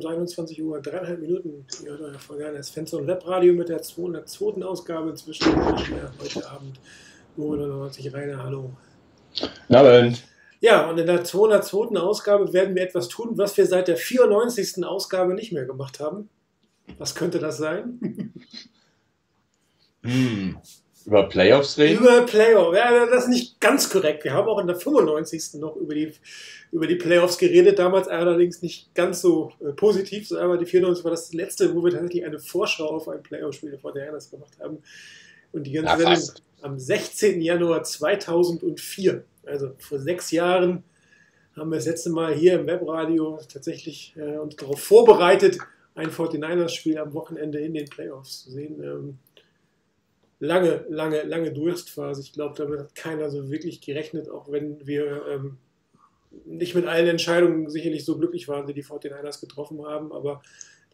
Donnerstagabend, 21 Uhr, dreieinhalb Minuten. Ihr hört euer Vorgänger Fenster und Webradio mit der 202. Ausgabe zwischen heute Abend. Mobil 99 Rainer, hallo. Abend. Ja, und in der 202. Ausgabe werden wir etwas tun, was wir seit der 94. Ausgabe nicht mehr gemacht haben. Was könnte das sein? Hm. Über Playoffs reden? Über Playoffs. Ja, das ist nicht ganz korrekt. Wir haben auch in der 95. noch über die, über die Playoffs geredet. Damals allerdings nicht ganz so äh, positiv, aber die 94 war das letzte, wo wir tatsächlich eine Vorschau auf ein Playoff-Spiel der das gemacht haben. Und die ganze ja, Sendung am 16. Januar 2004, also vor sechs Jahren, haben wir das letzte Mal hier im Webradio tatsächlich äh, uns darauf vorbereitet, ein 49ers-Spiel am Wochenende in den Playoffs zu sehen. Ähm, lange, lange, lange Durstphase. Ich glaube, damit hat keiner so wirklich gerechnet, auch wenn wir ähm, nicht mit allen Entscheidungen sicherlich so glücklich waren, die die 49ers getroffen haben. Aber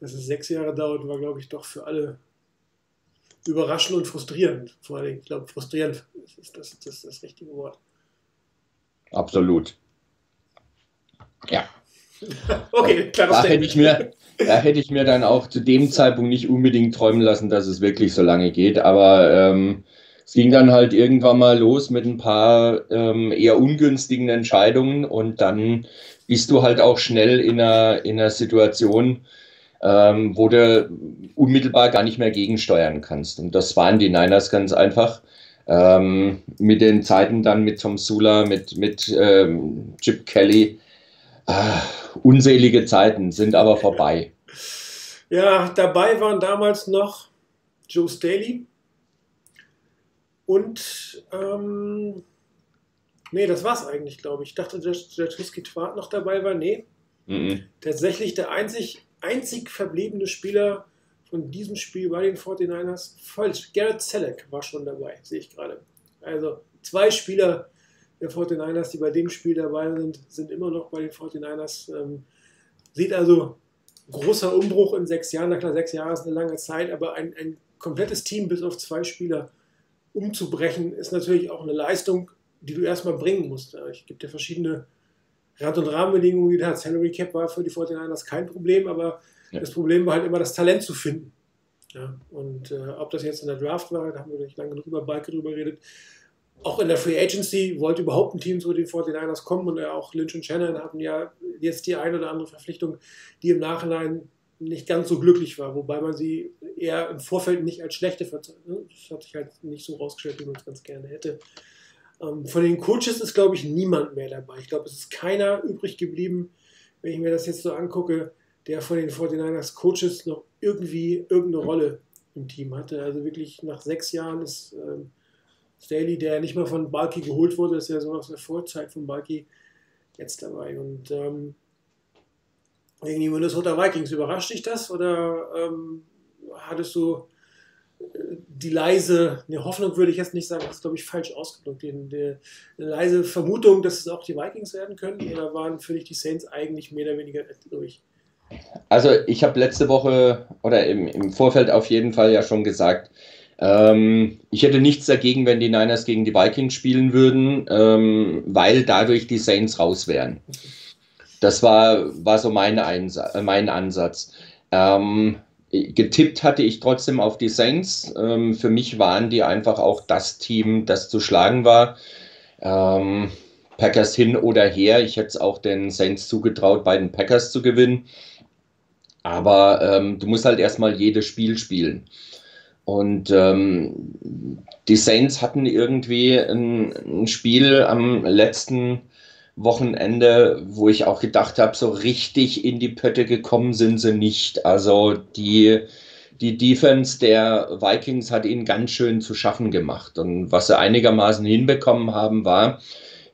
dass es sechs Jahre dauert, war, glaube ich, doch für alle überraschend und frustrierend. Vor allem, ich glaube, frustrierend ist das, das, das richtige Wort. Absolut. Ja. okay, klares da hätte ich mir, Da hätte ich mir dann auch zu dem Zeitpunkt nicht unbedingt träumen lassen, dass es wirklich so lange geht. Aber ähm, es ging dann halt irgendwann mal los mit ein paar ähm, eher ungünstigen Entscheidungen und dann bist du halt auch schnell in einer, in einer Situation, ähm, wo du unmittelbar gar nicht mehr gegensteuern kannst. Und das waren die Niners ganz einfach. Ähm, mit den Zeiten dann mit Tom Sula, mit, mit ähm, Chip Kelly. Ah, unselige Zeiten sind aber vorbei. Ja, dabei waren damals noch Joe Staley und ähm, nee, das war's eigentlich, glaube ich. Ich dachte, dass der Tuski Twart noch dabei war. Nee. Mhm. Tatsächlich der einzig, einzig verbliebene Spieler von diesem Spiel bei den 49ers. Falsch. Garrett Selleck war schon dabei, sehe ich gerade. Also zwei Spieler der 49ers, die bei dem Spiel dabei sind, sind immer noch bei den 49ers. Ähm, sieht also großer Umbruch in sechs Jahren. Na klar, sechs Jahre ist eine lange Zeit, aber ein, ein komplettes Team bis auf zwei Spieler umzubrechen, ist natürlich auch eine Leistung, die du erstmal bringen musst. Ich gebe dir verschiedene Rand- und Rahmenbedingungen, die da Salary Cap war für die 49ers kein Problem, aber ja. das Problem war halt immer das Talent zu finden. Ja, und äh, ob das jetzt in der Draft war, da haben wir nicht lange drüber, Balke drüber geredet, auch in der Free Agency wollte überhaupt ein Team zu den 49ers kommen und auch Lynch und Shannon hatten ja jetzt die eine oder andere Verpflichtung, die im Nachhinein nicht ganz so glücklich war, wobei man sie eher im Vorfeld nicht als schlechte verzeichnet. Ne? Das hat sich halt nicht so rausgestellt, wie man es ganz gerne hätte. Ähm, von den Coaches ist, glaube ich, niemand mehr dabei. Ich glaube, es ist keiner übrig geblieben, wenn ich mir das jetzt so angucke, der von den 49ers Coaches noch irgendwie irgendeine Rolle im Team hatte. Also wirklich nach sechs Jahren ist ähm, Staley, der nicht mal von Balky geholt wurde, ist ja so aus der Vorzeit von Balky jetzt dabei. Und ähm, gegen die Minnesota Vikings, überrascht dich das oder ähm, hattest du äh, die leise, eine Hoffnung würde ich jetzt nicht sagen, das ist glaube ich falsch ausgedrückt, die, die, eine leise Vermutung, dass es auch die Vikings werden können oder waren für dich die Saints eigentlich mehr oder weniger durch? Also ich habe letzte Woche oder im, im Vorfeld auf jeden Fall ja schon gesagt, ähm, ich hätte nichts dagegen, wenn die Niners gegen die Vikings spielen würden, ähm, weil dadurch die Saints raus wären. Das war, war so mein, Einsatz, äh, mein Ansatz. Ähm, getippt hatte ich trotzdem auf die Saints. Ähm, für mich waren die einfach auch das Team, das zu schlagen war. Ähm, Packers hin oder her. Ich hätte es auch den Saints zugetraut, bei den Packers zu gewinnen. Aber ähm, du musst halt erstmal jedes Spiel spielen. Und ähm, die Saints hatten irgendwie ein, ein, Spiel am letzten Wochenende, wo ich auch gedacht habe, so richtig in die Pötte gekommen sind sie nicht. Also die, die Defense der Vikings hat ihnen ganz schön zu schaffen gemacht. Und was sie einigermaßen hinbekommen haben, war,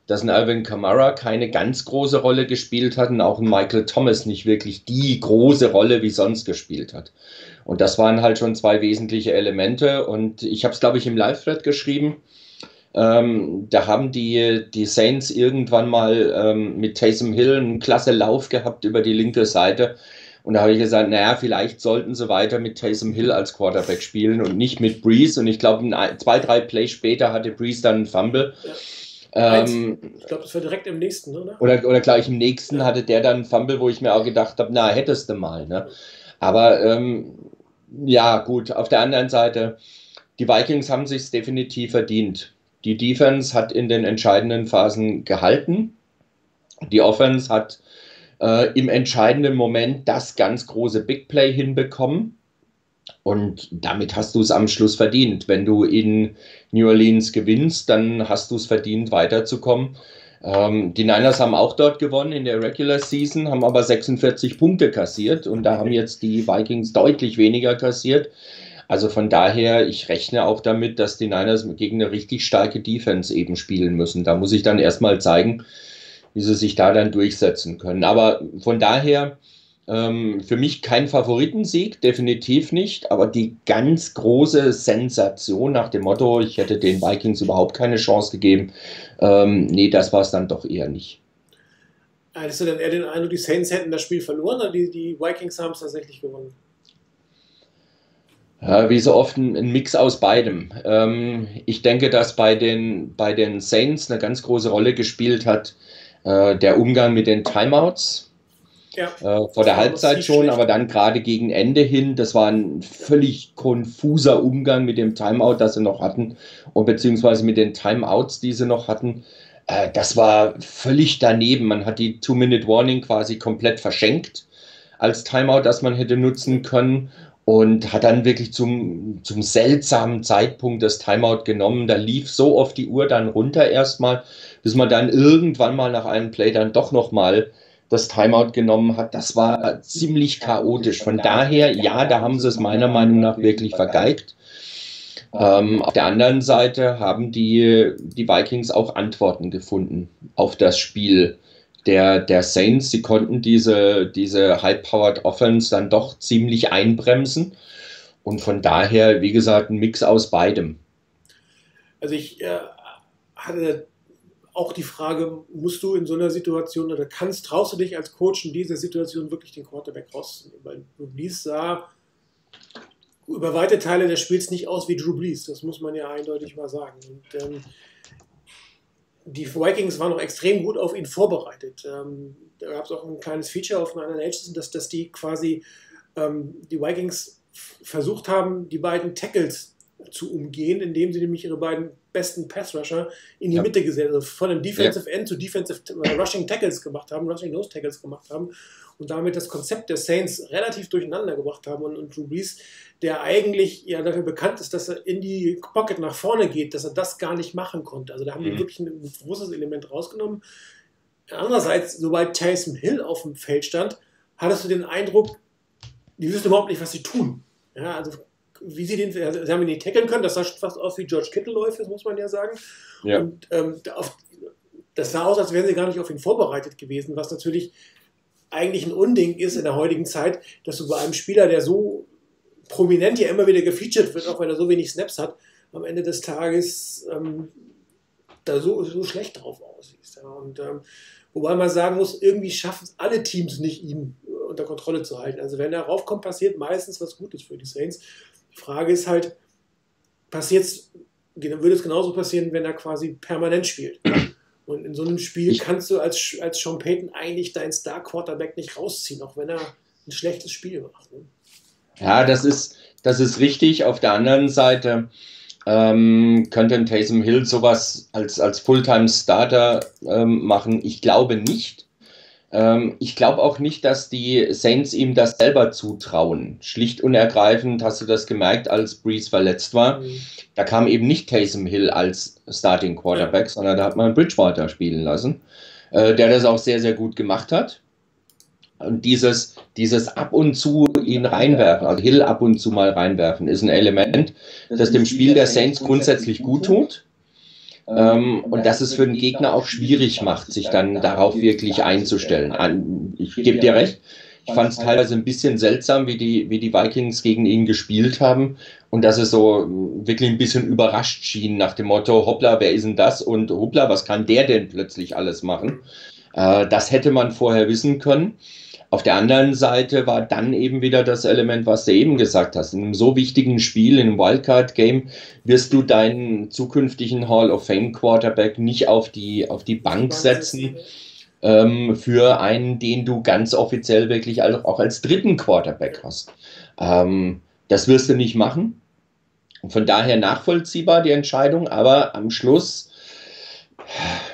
dass ein Alvin Kamara keine ganz große Rolle gespielt hat und auch ein Michael Thomas nicht wirklich die große Rolle wie sonst gespielt hat. Und das waren halt schon zwei wesentliche Elemente. Und ich habe es, glaube ich, im Live-Thread geschrieben. Ähm, da haben die, die Saints irgendwann mal ähm, mit Taysom Hill einen klasse Lauf gehabt über die linke Seite. Und da habe ich gesagt, naja, vielleicht sollten sie weiter mit Taysom Hill als Quarterback spielen und nicht mit Breeze. Und ich glaube, zwei, drei Plays später hatte Breeze dann einen Fumble. Ja. Ähm, ich glaube, das war direkt im nächsten, oder? Oder, oder gleich im nächsten ja. hatte der dann einen Fumble, wo ich mir auch gedacht habe, na, hättest du mal. Ne? Aber ähm, ja, gut, auf der anderen Seite, die Vikings haben sich definitiv verdient. Die Defense hat in den entscheidenden Phasen gehalten. Die Offense hat äh, im entscheidenden Moment das ganz große Big Play hinbekommen. Und damit hast du es am Schluss verdient. Wenn du in New Orleans gewinnst, dann hast du es verdient, weiterzukommen. Ähm, die Niners haben auch dort gewonnen in der Regular Season, haben aber 46 Punkte kassiert und da haben jetzt die Vikings deutlich weniger kassiert. Also von daher, ich rechne auch damit, dass die Niners gegen eine richtig starke Defense eben spielen müssen. Da muss ich dann erstmal zeigen, wie sie sich da dann durchsetzen können. Aber von daher, ähm, für mich kein Favoritensieg, definitiv nicht, aber die ganz große Sensation nach dem Motto, ich hätte den Vikings überhaupt keine Chance gegeben, ähm, nee, das war es dann doch eher nicht. Hattest du denn eher den Eindruck, die Saints hätten das Spiel verloren oder die, die Vikings haben es tatsächlich gewonnen? Wie so oft ein, ein Mix aus beidem. Ähm, ich denke, dass bei den, bei den Saints eine ganz große Rolle gespielt hat, äh, der Umgang mit den Timeouts Ja, äh, vor der Halbzeit schon, schlecht. aber dann gerade gegen Ende hin, das war ein völlig konfuser Umgang mit dem Timeout, das sie noch hatten, und beziehungsweise mit den Timeouts, die sie noch hatten. Äh, das war völlig daneben. Man hat die Two-Minute-Warning quasi komplett verschenkt als Timeout, das man hätte nutzen können und hat dann wirklich zum, zum seltsamen Zeitpunkt das Timeout genommen. Da lief so oft die Uhr dann runter erstmal, bis man dann irgendwann mal nach einem Play dann doch nochmal das Timeout genommen hat. Das war ziemlich chaotisch. Von daher, ja, da haben sie es meiner Meinung nach wirklich vergeigt. Ähm, auf der anderen Seite haben die, die Vikings auch Antworten gefunden auf das Spiel der, der Saints. Sie konnten diese, diese High-Powered Offense dann doch ziemlich einbremsen. Und von daher, wie gesagt, ein Mix aus beidem. Also ich äh, hatte auch die Frage, musst du in so einer Situation oder kannst, traust du dich als Coach in dieser Situation wirklich den Quarterback rauszunehmen? Weil Drew Brees sah über weite Teile des Spiels nicht aus wie Drew Brees, das muss man ja eindeutig mal sagen. Und ähm, die Vikings waren noch extrem gut auf ihn vorbereitet. Ähm, da gab es auch ein kleines Feature auf meiner Nations, dass, dass die quasi ähm, die Vikings versucht haben, die beiden Tackles zu umgehen, indem sie nämlich ihre beiden besten Pass-Rusher in die ja. Mitte gesetzt, also von einem Defensive ja. End zu Defensive äh, Rushing Tackles gemacht haben, Rushing Nose Tackles gemacht haben und damit das Konzept der Saints relativ durcheinander gebracht haben und, und Drew Brees, der eigentlich ja dafür bekannt ist, dass er in die Pocket nach vorne geht, dass er das gar nicht machen konnte. Also da haben mhm. die wirklich ein, großes Element rausgenommen. Andererseits, sobald Taysom Hill auf dem Feld stand, hattest du den Eindruck, die wissen überhaupt nicht, was sie tun. Ja, also wie sie den, also sie haben ihn nicht tackeln können, das sah fast aus wie George Kittle läuft, muss man ja sagen. Ja. Und ähm, auf, das sah aus, als wären sie gar nicht auf ihn vorbereitet gewesen, was natürlich eigentlich ein Unding ist in der heutigen Zeit, dass du bei einem Spieler, der so prominent ja immer wieder gefeatured wird, auch wenn er so wenig Snaps hat, am Ende des Tages ähm, da so, so schlecht drauf aussiehst. Ja. Und ähm, wobei man sagen muss, irgendwie schaffen es alle Teams nicht, ihn unter Kontrolle zu halten. Also wenn er raufkommt, passiert meistens was Gutes für die Saints. Die Frage ist halt, passiert würde es genauso passieren, wenn er quasi permanent spielt. Und in so einem Spiel kannst du als, als Sean Payton eigentlich deinen Star-Quarterback nicht rausziehen, auch wenn er ein schlechtes Spiel macht. Ne? Ja, das ist, das ist richtig. Auf der anderen Seite ähm, könnte ein Taysom Hill sowas als, als Fulltime-Starter ähm, machen. Ich glaube nicht. Ähm, ich glaube auch nicht, dass die Saints ihm das selber zutrauen. Schlicht und ergreifend hast du das gemerkt, als Breeze verletzt war. Mhm. Da kam eben nicht Taysom Hill als Starting Quarterback, ja. sondern da hat man Bridgewater spielen lassen, äh, der das auch sehr, sehr gut gemacht hat. Und dieses, dieses ab und zu ihn reinwerfen, also Hill ab und zu mal reinwerfen, ist ein Element, das dem Spiel der Saints grundsätzlich gut tut. Ähm, und dass es für den Gegner auch schwierig macht, sich dann darauf wirklich einzustellen. Ich gebe dir recht. Ich fand es teilweise ein bisschen seltsam, wie die, wie die Vikings gegen ihn gespielt haben und dass es so wirklich ein bisschen überrascht schien nach dem Motto, hoppla, wer ist denn das? Und hoppla, was kann der denn plötzlich alles machen? Äh, das hätte man vorher wissen können. Auf der anderen Seite war dann eben wieder das Element, was du eben gesagt hast. In einem so wichtigen Spiel, in einem Wildcard-Game, wirst du deinen zukünftigen Hall of Fame Quarterback nicht auf die, auf die Bank setzen ähm, für einen, den du ganz offiziell wirklich auch als dritten Quarterback hast. Ähm, das wirst du nicht machen. Von daher nachvollziehbar die Entscheidung, aber am Schluss,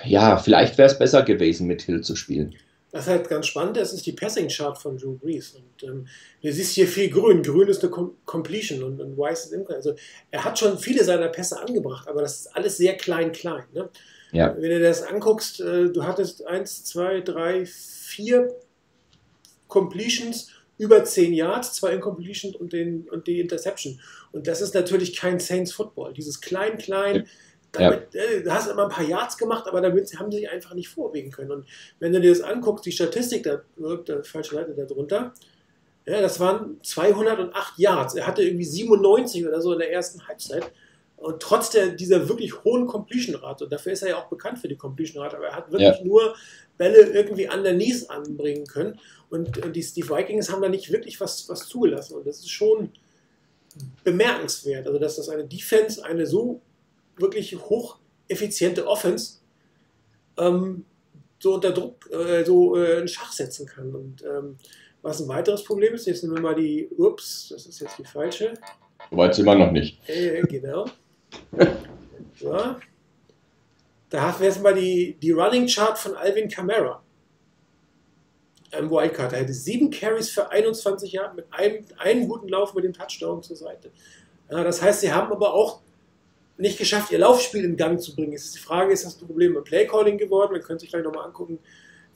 ja, vielleicht wäre es besser gewesen, mit Hill zu spielen. Was halt ganz spannend ist, ist die Passing-Chart von Drew Brees. Und ähm, du siehst hier viel Grün. Grün ist eine Com Completion und, und Weiß ist Imker. Also er hat schon viele seiner Pässe angebracht, aber das ist alles sehr klein, klein. Ne? Ja. Wenn du das anguckst, äh, du hattest 1, 2, 3, 4 Completions über 10 Yards, zwei Incompletions und, den, und die Interception. Und das ist natürlich kein Saints Football. Dieses klein, klein. Ja damit, ja. äh, hast immer ein paar Yards gemacht, aber damit haben sie sich einfach nicht vorwegen können. Und wenn du dir das anguckst, die Statistik, da wirkt der falsche Seite da drunter, ja, das waren 208 Yards. Er hatte irgendwie 97 oder so in der ersten Halbzeit. Und trotz der, dieser wirklich hohen Completion-Rate, und dafür ist er ja auch bekannt für die Completion-Rate, aber er hat wirklich ja. nur Bälle irgendwie an der Nies anbringen können. Und, und die, die Vikings haben da nicht wirklich was, was zugelassen. Und das ist schon bemerkenswert. Also, dass das eine Defense eine so wirklich hocheffiziente Offense ähm, so unter Druck äh, so äh, in Schach setzen kann. Und ähm, was ein weiteres Problem ist, jetzt nehmen wir mal die, ups, das ist jetzt die falsche. Soweit sind wir noch nicht. Äh, genau. so. Da haben wir jetzt mal die, die Running Chart von Alvin Kamara. Ein Wildcard. Er hatte sieben Carries für 21 Jahre mit einem, einem guten Lauf mit dem Touchdown zur Seite. Ja, das heißt, sie haben aber auch nicht geschafft, ihr Laufspiel in Gang zu bringen. Jetzt ist die Frage, ist das ein Problem beim Playcalling geworden? Wir können sich gleich nochmal angucken,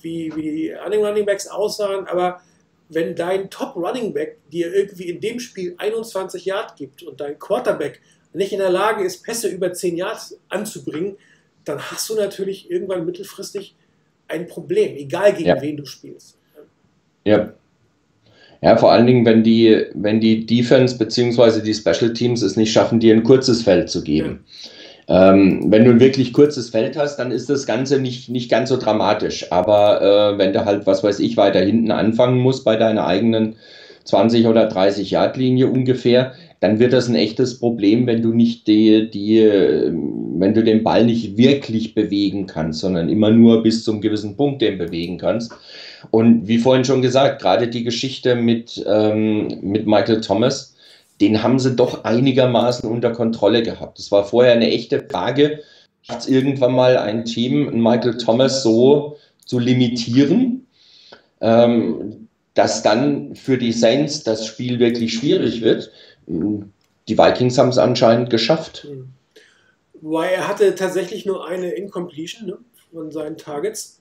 wie, wie die anderen Running Backs aussahen. Aber wenn dein Top Running Back dir irgendwie in dem Spiel 21 Yard gibt und dein Quarterback nicht in der Lage ist, Pässe über 10 Yards anzubringen, dann hast du natürlich irgendwann mittelfristig ein Problem, egal gegen ja. wen du spielst. Ja. Ja, vor allen Dingen, wenn die, wenn die Defense bzw. die Special Teams es nicht schaffen, dir ein kurzes Feld zu geben. Ähm, wenn du ein wirklich kurzes Feld hast, dann ist das Ganze nicht, nicht ganz so dramatisch. Aber äh, wenn du halt, was weiß ich, weiter hinten anfangen musst bei deiner eigenen 20 oder 30 Yard Linie ungefähr, dann wird das ein echtes Problem, wenn du nicht die, die, wenn du den Ball nicht wirklich bewegen kannst, sondern immer nur bis zum gewissen Punkt den bewegen kannst. Und wie vorhin schon gesagt, gerade die Geschichte mit, ähm, mit Michael Thomas, den haben sie doch einigermaßen unter Kontrolle gehabt. Das war vorher eine echte Frage, schafft es irgendwann mal ein Team, Michael Thomas so zu limitieren, ähm, dass dann für die Saints das Spiel wirklich schwierig wird. Die Vikings haben es anscheinend geschafft. Weil er hatte tatsächlich nur eine Incompletion ne, von seinen Targets.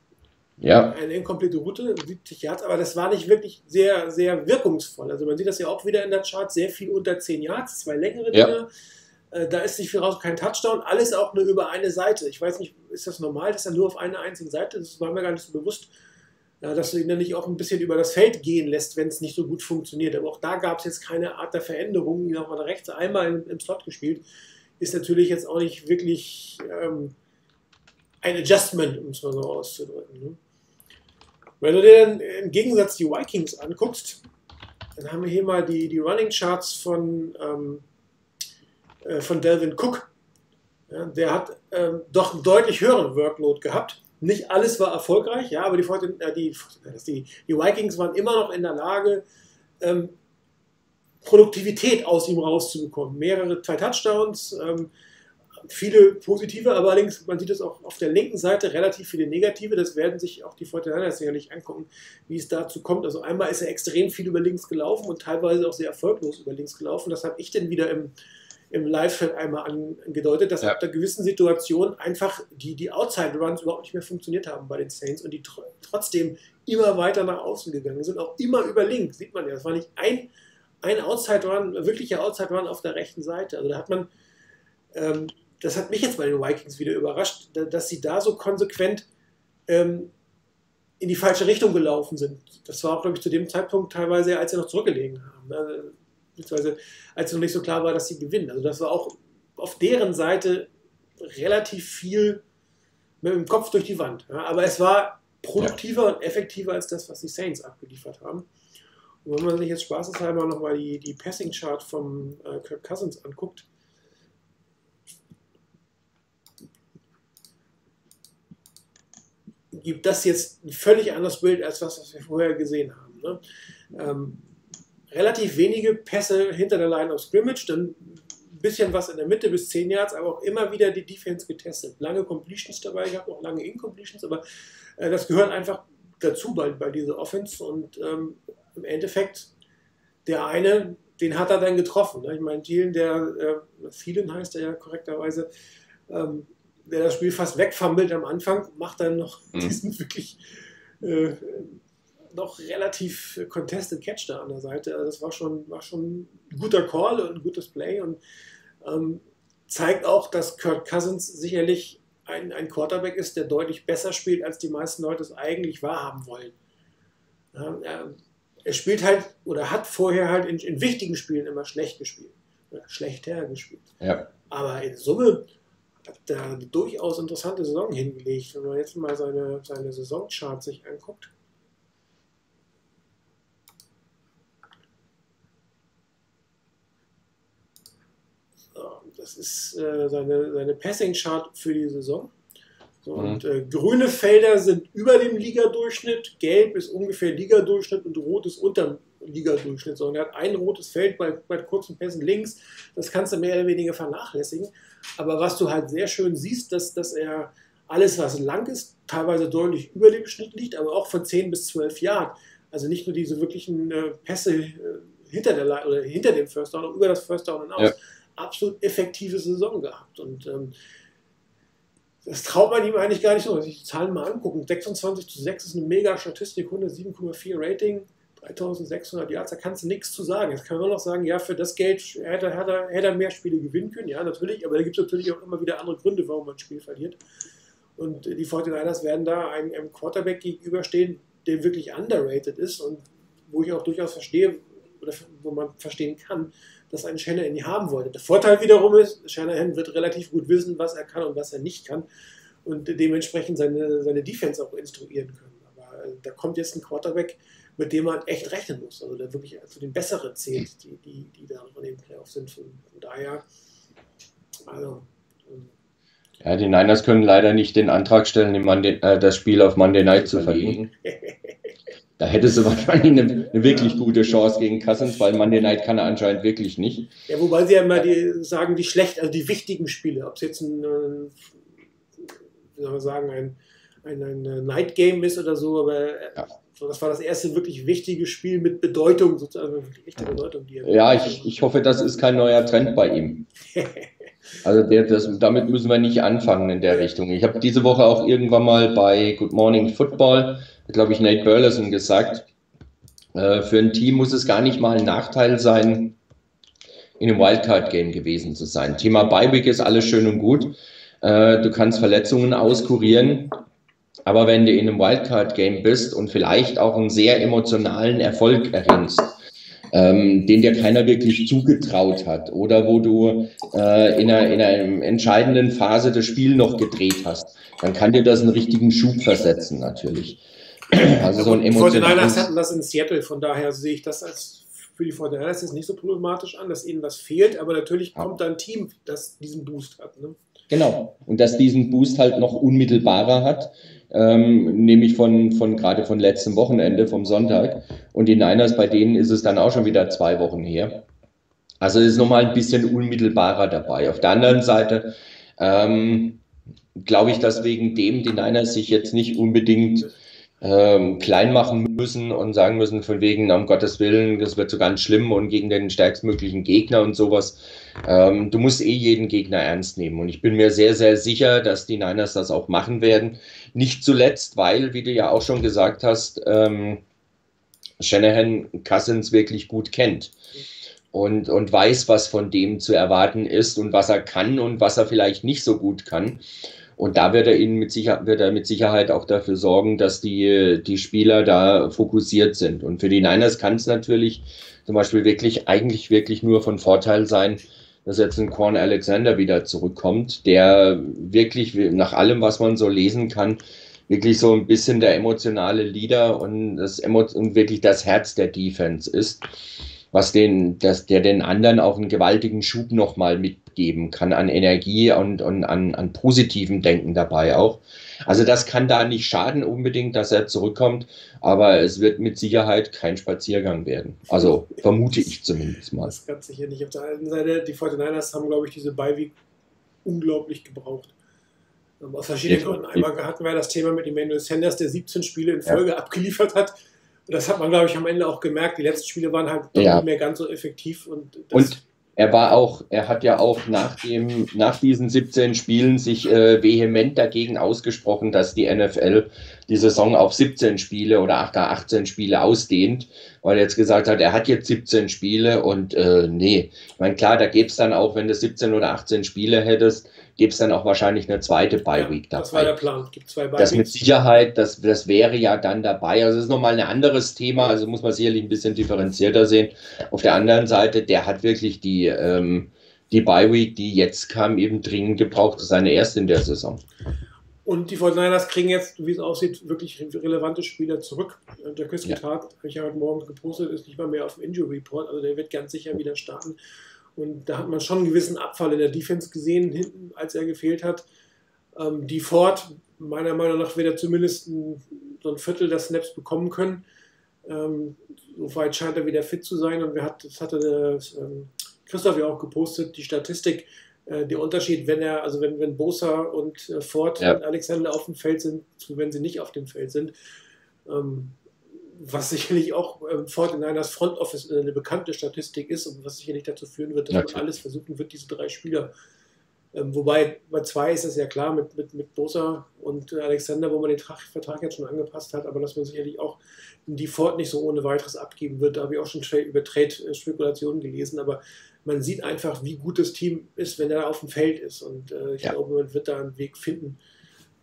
Ja. Eine inkomplette Route, 70 Yards, aber das war nicht wirklich sehr, sehr wirkungsvoll. Also man sieht das ja auch wieder in der Chart, sehr viel unter 10 Yards, zwei längere ja. Dinge. Äh, da ist nicht viel raus, kein Touchdown, alles auch nur über eine Seite. Ich weiß nicht, ist das normal, dass er nur auf einer einzigen Seite, das war mir gar nicht so bewusst, dass du ihn dann nicht auch ein bisschen über das Feld gehen lässt, wenn es nicht so gut funktioniert. Aber auch da gab es jetzt keine Art der Veränderung. Ihn auch mal rechts einmal im, im, Slot gespielt. Ist natürlich jetzt auch nicht wirklich ähm, ein Adjustment, um es mal so auszudrücken. Ne? Wenn du dir dann im Gegensatz die Vikings anguckst, dann haben wir hier mal die, die Running Charts von, ähm, äh, von Delvin Cook. Ja, der hat ähm, doch einen deutlich höheren Workload gehabt. Nicht alles war erfolgreich, ja, aber die, äh, die, die, die Vikings waren immer noch in der Lage, ähm, Produktivität aus ihm rauszubekommen. Mehrere, zwei Touchdowns, ähm, viele positive, aber allerdings, man sieht es auch auf der linken Seite, relativ viele negative. Das werden sich auch die Fortinanders sicherlich angucken, wie es dazu kommt. Also einmal ist er extrem viel über links gelaufen und teilweise auch sehr erfolglos über links gelaufen. Das habe ich dann wieder im, im Live-Feld einmal angedeutet, dass ja. ab der gewissen Situation einfach die, die Outside-Runs überhaupt nicht mehr funktioniert haben bei den Saints und die tr trotzdem immer weiter nach außen gegangen sind, auch immer über links, sieht man ja. Das war nicht ein, ein Outside-Run, wirklicher Outside-Run auf der rechten Seite. Also da hat man ähm, das hat mich jetzt bei den Vikings wieder überrascht, dass sie da so konsequent ähm, in die falsche Richtung gelaufen sind. Das war auch, glaube ich, zu dem Zeitpunkt teilweise, als sie noch zurückgelegen haben. Ne? Beziehungsweise als noch nicht so klar war, dass sie gewinnen. Also das war auch auf deren Seite relativ viel mit dem Kopf durch die Wand. Ja? Aber es war produktiver ja. und effektiver als das, was die Saints abgeliefert haben. Und wenn man sich jetzt spaßeshalber nochmal die, die Passing-Chart vom äh, Kirk Cousins anguckt, gibt das jetzt ein völlig anderes Bild als das, was wir vorher gesehen haben. Ne? Ähm, relativ wenige Pässe hinter der Line of Scrimmage, dann ein bisschen was in der Mitte bis 10 Yards, aber auch immer wieder die Defense getestet. Lange Completions dabei gehabt, auch lange Incompletions, aber äh, das gehört einfach dazu bei, bei dieser Offense und ähm, im Endeffekt der eine, den hat er dann getroffen. Ne? Ich meine, Thielen, der, äh, Thielen heißt er ja korrekterweise, ähm, der das Spiel fast wegfummelt am Anfang, macht dann noch mhm. diesen wirklich äh, noch relativ contested Catch da an der Seite. Also das war schon, war schon ein guter Call und ein gutes Play und ähm, zeigt auch, dass Kurt Cousins sicherlich ein, ein Quarterback ist, der deutlich besser spielt, als die meisten Leute es eigentlich wahrhaben wollen. Ja, er, er, spielt halt oder hat vorher halt in, in wichtigen Spielen immer schlecht gespielt. Oder schlechter gespielt. Ja. Aber in Summe hat da eine durchaus interessante Saison hingelegt. Wenn man jetzt mal seine, seine Saisonchart sich anguckt. So, das ist äh, seine, seine Passing-Chart für die Saison. Und mhm. äh, grüne Felder sind über dem Ligadurchschnitt, gelb ist ungefähr Ligadurchschnitt und rot ist unter dem Ligadurchschnitt. So, und er hat ein rotes Feld bei, bei kurzen Pässen links, das kannst du mehr oder weniger vernachlässigen. Aber was du halt sehr schön siehst, dass, dass er alles, was lang ist, teilweise deutlich über dem Schnitt liegt, aber auch von 10 bis 12 Jahren. Also nicht nur diese wirklichen äh, Pässe äh, hinter, der, oder hinter dem First Down, auch über das First Down hinaus. Ja. Absolut effektive Saison gehabt. Und ähm, das traut man ihm eigentlich gar nicht so. Wenn sich die Zahlen mal angucken, 26 zu 6 ist eine mega Statistik, 107,4 Rating, 3600 Yards, da kannst du nichts zu sagen. Jetzt kann man nur noch sagen, ja, für das Geld hätte, hätte, hätte er mehr Spiele gewinnen können. Ja, natürlich, aber da gibt es natürlich auch immer wieder andere Gründe, warum man ein Spiel verliert. Und die 49ers werden da einem, einem Quarterback gegenüberstehen, der wirklich underrated ist und wo ich auch durchaus verstehe, oder wo man verstehen kann, dass ein Shanahan ihn haben wollte. Der Vorteil wiederum ist, Shanahan wird relativ gut wissen, was er kann und was er nicht kann und dementsprechend seine, seine Defense auch instruieren können. Aber äh, da kommt jetzt ein Quarterback, mit dem man echt rechnen muss, also der wirklich zu den Besseren zählt, die, die, die da von den Playoffs sind. Von, von daher, also. Ähm, ja, die Niners können leider nicht den Antrag stellen, Monday, äh, das Spiel auf Monday Night zu verlegen. Da hätte sie wahrscheinlich eine, eine, wirklich gute Chance gegen Cousins, weil Monday Night kann er anscheinend wirklich nicht. Ja, wobei sie ja immer die, sagen, die schlecht, also die wichtigen Spiele, ob es jetzt ein, äh, wie soll man sagen, ein, ein, ein Night Game ist oder so, aber äh, ja. So, das war das erste wirklich wichtige Spiel mit Bedeutung, sozusagen, wirklich echte Bedeutung. Die ja, ich, ich hoffe, das ist kein neuer Trend bei ihm. Also der, das, damit müssen wir nicht anfangen in der Richtung. Ich habe diese Woche auch irgendwann mal bei Good Morning Football glaube ich, Nate Burleson gesagt, äh, für ein Team muss es gar nicht mal ein Nachteil sein, in einem Wildcard-Game gewesen zu sein. Thema Beiweek ist alles schön und gut. Äh, du kannst Verletzungen auskurieren, aber wenn du in einem Wildcard-Game bist und vielleicht auch einen sehr emotionalen Erfolg erringst, ähm, den dir keiner wirklich zugetraut hat oder wo du äh, in, einer, in einer entscheidenden Phase das Spiel noch gedreht hast, dann kann dir das einen richtigen Schub versetzen natürlich. Also so ein emotionales... Die hatten das in Seattle, von daher sehe ich das als für die 49ers jetzt nicht so problematisch an, dass ihnen was fehlt, aber natürlich kommt da ein Team, das diesen Boost hat. Ne? Genau, und dass diesen Boost halt noch unmittelbarer hat, ähm, nämlich von, von gerade von letztem Wochenende, vom Sonntag. Und die Niners, bei denen ist es dann auch schon wieder zwei Wochen her. Also ist nochmal ein bisschen unmittelbarer dabei. Auf der anderen Seite ähm, glaube ich, dass wegen dem die Niners sich jetzt nicht unbedingt ähm, klein machen müssen und sagen müssen, von wegen, um Gottes Willen, das wird so ganz schlimm und gegen den stärkstmöglichen Gegner und sowas. Ähm, du musst eh jeden Gegner ernst nehmen. Und ich bin mir sehr, sehr sicher, dass die Niners das auch machen werden. Nicht zuletzt, weil, wie du ja auch schon gesagt hast, ähm, Shanahan Cousins wirklich gut kennt. Und, und weiß, was von dem zu erwarten ist und was er kann und was er vielleicht nicht so gut kann. Und da wird er ihnen mit, Sicher wird er mit Sicherheit auch dafür sorgen, dass die, die Spieler da fokussiert sind. Und für die Niners kann es natürlich zum Beispiel wirklich, eigentlich wirklich nur von Vorteil sein, dass jetzt ein Korn Alexander wieder zurückkommt, der wirklich nach allem, was man so lesen kann, wirklich so ein bisschen der emotionale Leader und, das und wirklich das Herz der Defense ist was den, dass der den anderen auch einen gewaltigen Schub nochmal mitgeben kann an Energie und, und an, an positivem Denken dabei auch. Also das kann da nicht schaden unbedingt, dass er zurückkommt, aber es wird mit Sicherheit kein Spaziergang werden. Also vermute ich zumindest mal. Das ganz sicher nicht. Auf der einen Seite, die 49ers haben, glaube ich, diese Beiweek unglaublich gebraucht. Aus verschiedenen Gründen. Einmal hatten wir das Thema mit Emmanuel Sanders, der 17 Spiele in Folge ja. abgeliefert hat das hat man, glaube ich, am Ende auch gemerkt. Die letzten Spiele waren halt ja. nicht mehr ganz so effektiv. Und, und er war auch, er hat ja auch nach, dem, nach diesen 17 Spielen sich äh, vehement dagegen ausgesprochen, dass die NFL die Saison auf 17 Spiele oder 18 Spiele ausdehnt, weil er jetzt gesagt hat, er hat jetzt 17 Spiele und äh, nee. Ich meine, klar, da gäbe es dann auch, wenn du 17 oder 18 Spiele hättest, gibt es dann auch wahrscheinlich eine zweite Bye-Week ja, dabei. Das war der Plan. Gibt zwei Das mit Sicherheit, das, das wäre ja dann dabei. Also das ist nochmal ein anderes Thema, also muss man sicherlich ein bisschen differenzierter sehen. Auf der anderen Seite, der hat wirklich die, ähm, die Bye-Week, die jetzt kam, eben dringend gebraucht. Das ist seine erste in der Saison. Und die 49ers kriegen jetzt, wie es aussieht, wirklich relevante Spieler zurück. Der Chris ja. habe ich ja heute Morgen gepostet, ist nicht mal mehr auf dem Injury Report, also der wird ganz sicher wieder starten. Und da hat man schon einen gewissen Abfall in der Defense gesehen, hinten, als er gefehlt hat. Ähm, die Ford, meiner Meinung nach, wird er zumindest ein, so ein Viertel der Snaps bekommen können. Ähm, soweit scheint er wieder fit zu sein und wir hat, das hatte das, ähm, Christoph ja auch gepostet, die Statistik, äh, der Unterschied, wenn er, also wenn, wenn Bosa und äh, Ford ja. und Alexander auf dem Feld sind, zu wenn sie nicht auf dem Feld sind. Ähm, was sicherlich auch ähm, Ford in einer Front Office äh, eine bekannte Statistik ist und was sicherlich dazu führen wird, dass ja, man alles versuchen wird, diese drei Spieler ähm, wobei bei zwei ist es ja klar mit, mit, mit Bosa und Alexander, wo man den Vertrag jetzt schon angepasst hat, aber dass man sicherlich auch die Ford nicht so ohne weiteres abgeben wird. Da habe ich auch schon über Trade-Spekulationen gelesen, aber man sieht einfach, wie gut das Team ist, wenn er auf dem Feld ist. Und äh, ich ja. glaube, man wird da einen Weg finden.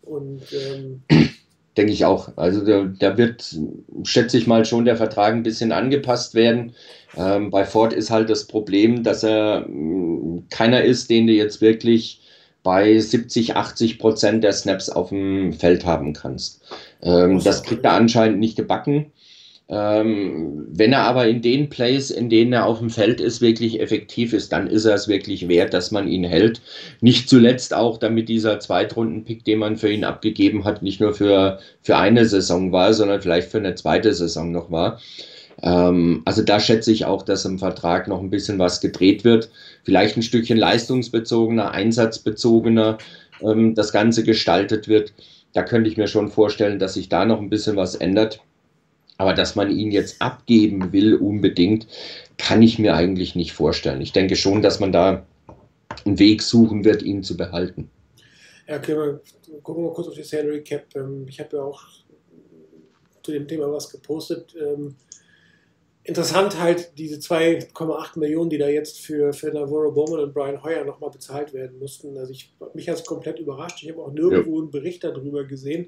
Und ähm, denke ich auch. Also da, da, wird, schätze ich mal, schon der Vertrag ein bisschen angepasst werden. Ähm, bei Ford ist halt das Problem, dass er mh, mm, keiner ist, den du jetzt wirklich bei 70, 80 Prozent der Snaps auf dem Feld haben kannst. Ähm, das kriegt er anscheinend nicht gebacken. Ähm, wenn er aber in den Plays, in denen er auf dem Feld ist, wirklich effektiv ist, dann ist er es wirklich wert, dass man ihn hält. Nicht zuletzt auch, damit dieser Zweitrunden-Pick, den man für ihn abgegeben hat, nicht nur für, für eine Saison war, sondern vielleicht für eine zweite Saison noch war. Ähm, also da schätze ich auch, dass im Vertrag noch ein bisschen was gedreht wird. Vielleicht ein Stückchen leistungsbezogener, einsatzbezogener ähm, das Ganze gestaltet wird. Da könnte ich mir schon vorstellen, dass sich da noch ein bisschen was ändert. Aber dass man ihn jetzt abgeben will unbedingt, kann ich mir eigentlich nicht vorstellen. Ich denke schon, dass man da einen Weg suchen wird, ihn zu behalten. Ja, okay, wir gucken wir mal kurz auf die Salary Cap. Ähm, ich habe ja auch zu dem Thema was gepostet. Ähm, interessant halt diese 2,8 Millionen, die da jetzt für, für Navarro Bowman und Brian Hoyer nochmal bezahlt werden mussten. Also ich mich hat es komplett überrascht. Ich habe auch nirgendwo ja. einen Bericht darüber gesehen.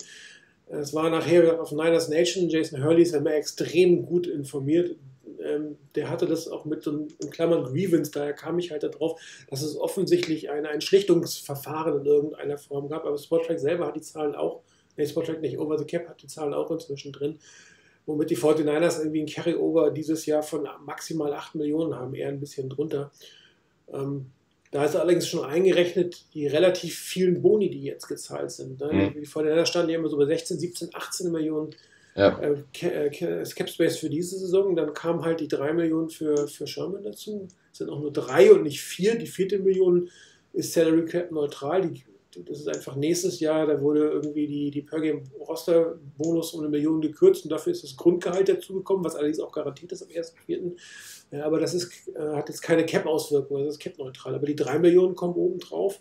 Es war nachher auf Niners Nation, Jason Hurley ist ja immer extrem gut informiert. Ähm, der hatte das auch mit so einem, in Klammern Grievance, daher kam ich halt darauf, dass es offensichtlich eine, ein Schlichtungsverfahren in irgendeiner Form gab. Aber Spottrack selber hat die Zahlen auch, nee, Spottrack nicht, Over the Cap hat die Zahlen auch inzwischen drin, womit die 49ers irgendwie ein Carryover dieses Jahr von maximal 8 Millionen haben, eher ein bisschen drunter. Ähm, da ist allerdings schon eingerechnet die relativ vielen Boni, die jetzt gezahlt sind. Ne? Mhm. Die Vorteile standen ja immer so bei 16, 17, 18 Millionen ja. äh, äh Cap Space für diese Saison. Dann kamen halt die 3 Millionen für, für Sherman dazu. Es sind auch nur drei und nicht vier. Die vierte Million ist Salary Cap neutral. Die, das ist einfach nächstes Jahr, da wurde irgendwie die, die Per Game Roster Bonus um eine Million gekürzt und dafür ist das Grundgehalt dazugekommen, was allerdings auch garantiert ist am 1.4. Ja, aber das ist, äh, hat jetzt keine Cap-Auswirkungen, das ist Cap-neutral. Aber die 3 Millionen kommen oben drauf.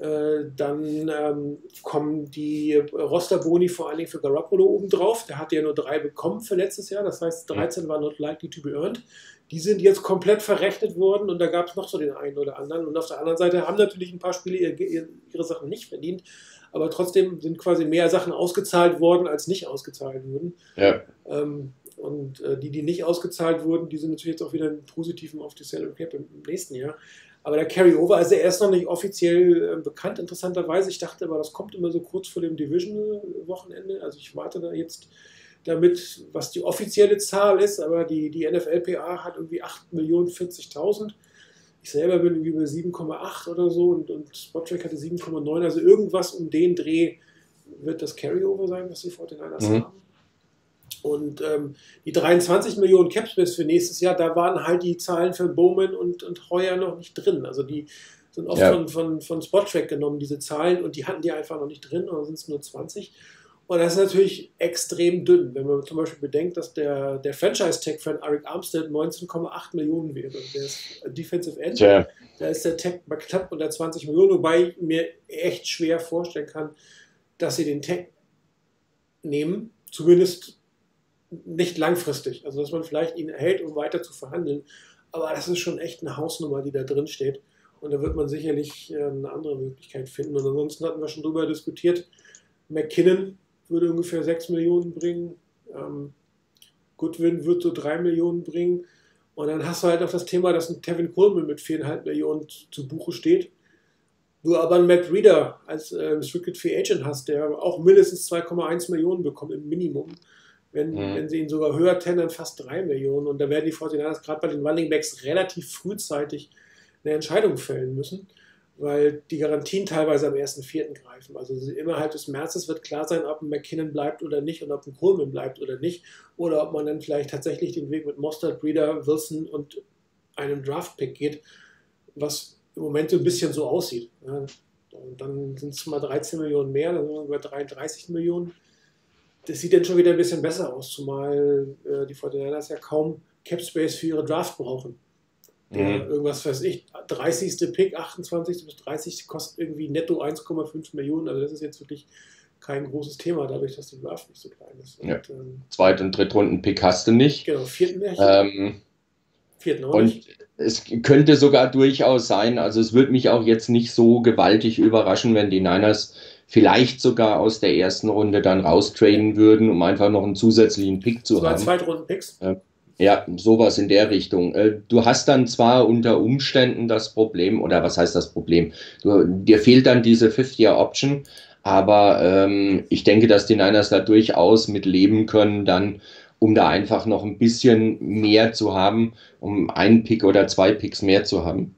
Äh, dann ähm, kommen die Rosterboni vor allen Dingen für Garoppolo oben drauf. Der hatte ja nur drei bekommen für letztes Jahr. Das heißt, 13 waren not likely to be earned. Die sind jetzt komplett verrechnet worden und da gab es noch so den einen oder anderen. Und auf der anderen Seite haben natürlich ein paar Spiele ihre, ihre Sachen nicht verdient aber trotzdem sind quasi mehr Sachen ausgezahlt worden, als nicht ausgezahlt wurden. Ja. Ähm, und äh, die, die nicht ausgezahlt wurden, die sind natürlich jetzt auch wieder im Positiven auf die Salary Cap im, im nächsten Jahr. Aber der Carryover, also er ist noch nicht offiziell äh, bekannt, interessanterweise. Ich dachte aber, das kommt immer so kurz vor dem Division-Wochenende. Also ich warte da jetzt damit, was die offizielle Zahl ist, aber die, die NFLPA hat irgendwie 8.040.000. Ich selber bin irgendwie bei 7,8 oder so und, und Spottrack hatte 7,9. Also irgendwas um den Dreh wird das Carryover sein, was die 49ers mhm. haben. Und ähm, die 23 Millionen Capspace für nächstes Jahr, da waren halt die Zahlen für Bowman und, und Heuer noch nicht drin. Also die sind oft ja. von, von, von Spottrack genommen, diese Zahlen, und die hatten die einfach noch nicht drin, oder sind es nur 20. Und das ist natürlich extrem dünn, wenn man zum Beispiel bedenkt, dass der, der Franchise-Tag für Eric Armstead 19,8 Millionen wäre. Der ist Defensive End. Ja. Da ist der Tag bei knapp unter 20 Millionen, wobei ich mir echt schwer vorstellen kann, dass sie den Tag nehmen. Zumindest nicht langfristig. Also, dass man vielleicht ihn erhält, um weiter zu verhandeln. Aber das ist schon echt eine Hausnummer, die da drin steht. Und da wird man sicherlich äh, eine andere Möglichkeit finden. Und ansonsten hatten wir schon drüber diskutiert. McKinnon würde ungefähr 6 Millionen bringen. Ähm, Goodwin wird so 3 Millionen bringen. Und dann hast du halt auch das Thema, dass ein Kevin Coleman mit 4,5 Millionen zu Buche steht. Du aber einen Matt Reader als äh, Restricted Free Agent hast, der auch mindestens 2,1 Millionen bekommt im Minimum. Wenn, mhm. wenn sie ihn sogar höher tendern, fast 3 Millionen. Und da werden die 49ers gerade bei den Running Backs relativ frühzeitig eine Entscheidung fällen müssen. Weil die Garantien teilweise am 1.4. greifen. Also innerhalb des Märzes wird klar sein, ob ein McKinnon bleibt oder nicht und ob ein Coleman bleibt oder nicht. Oder ob man dann vielleicht tatsächlich den Weg mit Mostert, Breeder, Wilson und einem Draft-Pick geht, was im Moment so ein bisschen so aussieht. Und dann sind es mal 13 Millionen mehr, dann sind wir bei 33 Millionen. Das sieht dann schon wieder ein bisschen besser aus, zumal äh, die Fortinanders ja kaum Cap Space für ihre Draft brauchen. Mhm. Irgendwas weiß ich, 30. Pick, 28. bis 30. kostet irgendwie netto 1,5 Millionen. Also das ist jetzt wirklich kein großes Thema, dadurch, dass die Draft nicht so klein ist. Und, ja. ähm, Zweit- und Drittrunden-Pick hast du nicht. Genau, vierten Märchen. Ähm, vierten auch und nicht. es könnte sogar durchaus sein, also es würde mich auch jetzt nicht so gewaltig überraschen, wenn die Niners vielleicht sogar aus der ersten Runde dann raustraden würden, um einfach noch einen zusätzlichen Pick zu Zwei haben. Zwei Zweitrunden-Picks? Ja. Ja, sowas in der Richtung. Äh, du hast dann zwar unter Umständen das Problem, oder was heißt das Problem? Du, dir fehlt dann diese Fifth-Year-Option, aber ähm, ich denke, dass die Niners da durchaus mit leben können, dann, um da einfach noch ein bisschen mehr zu haben, um einen Pick oder zwei Picks mehr zu haben.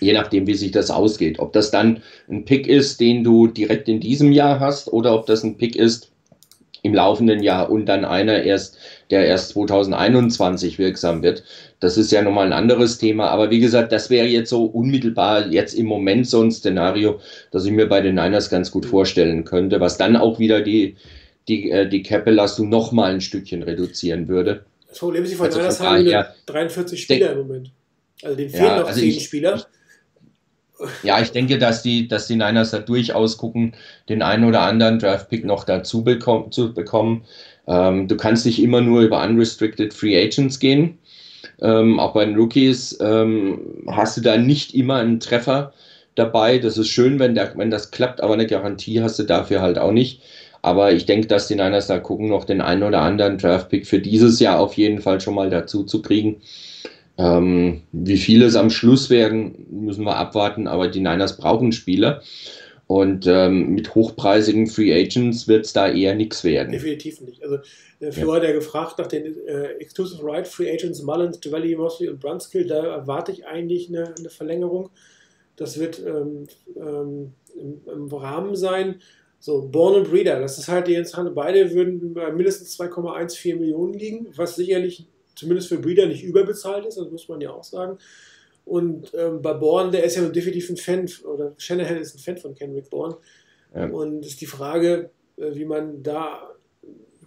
Je nachdem, wie sich das ausgeht. Ob das dann ein Pick ist, den du direkt in diesem Jahr hast, oder ob das ein Pick ist, im laufenden Jahr und dann einer erst, der erst 2021 wirksam wird. Das ist ja nochmal ein anderes Thema. Aber wie gesagt, das wäre jetzt so unmittelbar jetzt im Moment so ein Szenario, das ich mir bei den Niners ganz gut vorstellen könnte, was dann auch wieder die, die, äh, die Cap-Belastung nochmal ein Stückchen reduzieren würde. Das Problem ist, die also Niners haben daher, 43 Spieler im Moment. Also den fehlen ja, noch also 10 ich, Spieler. Ja, ich denke, dass die, dass die Niners da durchaus gucken, den einen oder anderen Draft-Pick noch dazu bekommen, zu bekommen. Ähm, du kannst nicht immer nur über Unrestricted Free Agents gehen. Ähm, auch bei den Rookies ähm, hast du da nicht immer einen Treffer dabei. Das ist schön, wenn, der, wenn das klappt, aber eine Garantie hast du dafür halt auch nicht. Aber ich denke, dass die Niners da gucken, noch den einen oder anderen Draft-Pick für dieses Jahr auf jeden Fall schon mal dazu zu kriegen. Ähm, wie viele es am Schluss werden, müssen wir abwarten, aber die Niners brauchen Spieler. Und ähm, mit hochpreisigen Free Agents wird es da eher nichts werden. Definitiv nicht. Also, äh, Flo ja. hat ja gefragt nach den äh, Exclusive Right Free Agents Mullins, Duvalli, Mosley und Brunskill. Da erwarte ich eigentlich eine, eine Verlängerung. Das wird ähm, ähm, im, im, Rahmen sein. So, Born und Breeder, das ist halt die interessante. Beide würden bei mindestens 2,14 Millionen liegen, was sicherlich zumindest für Breeder nicht überbezahlt ist, das muss man ja auch sagen. Und ähm, bei Bourne, der ist ja definitiv ein Fan, oder Shanahan ist ein Fan von Kenrick Bourne. Ja. Und ist die Frage, äh, wie man da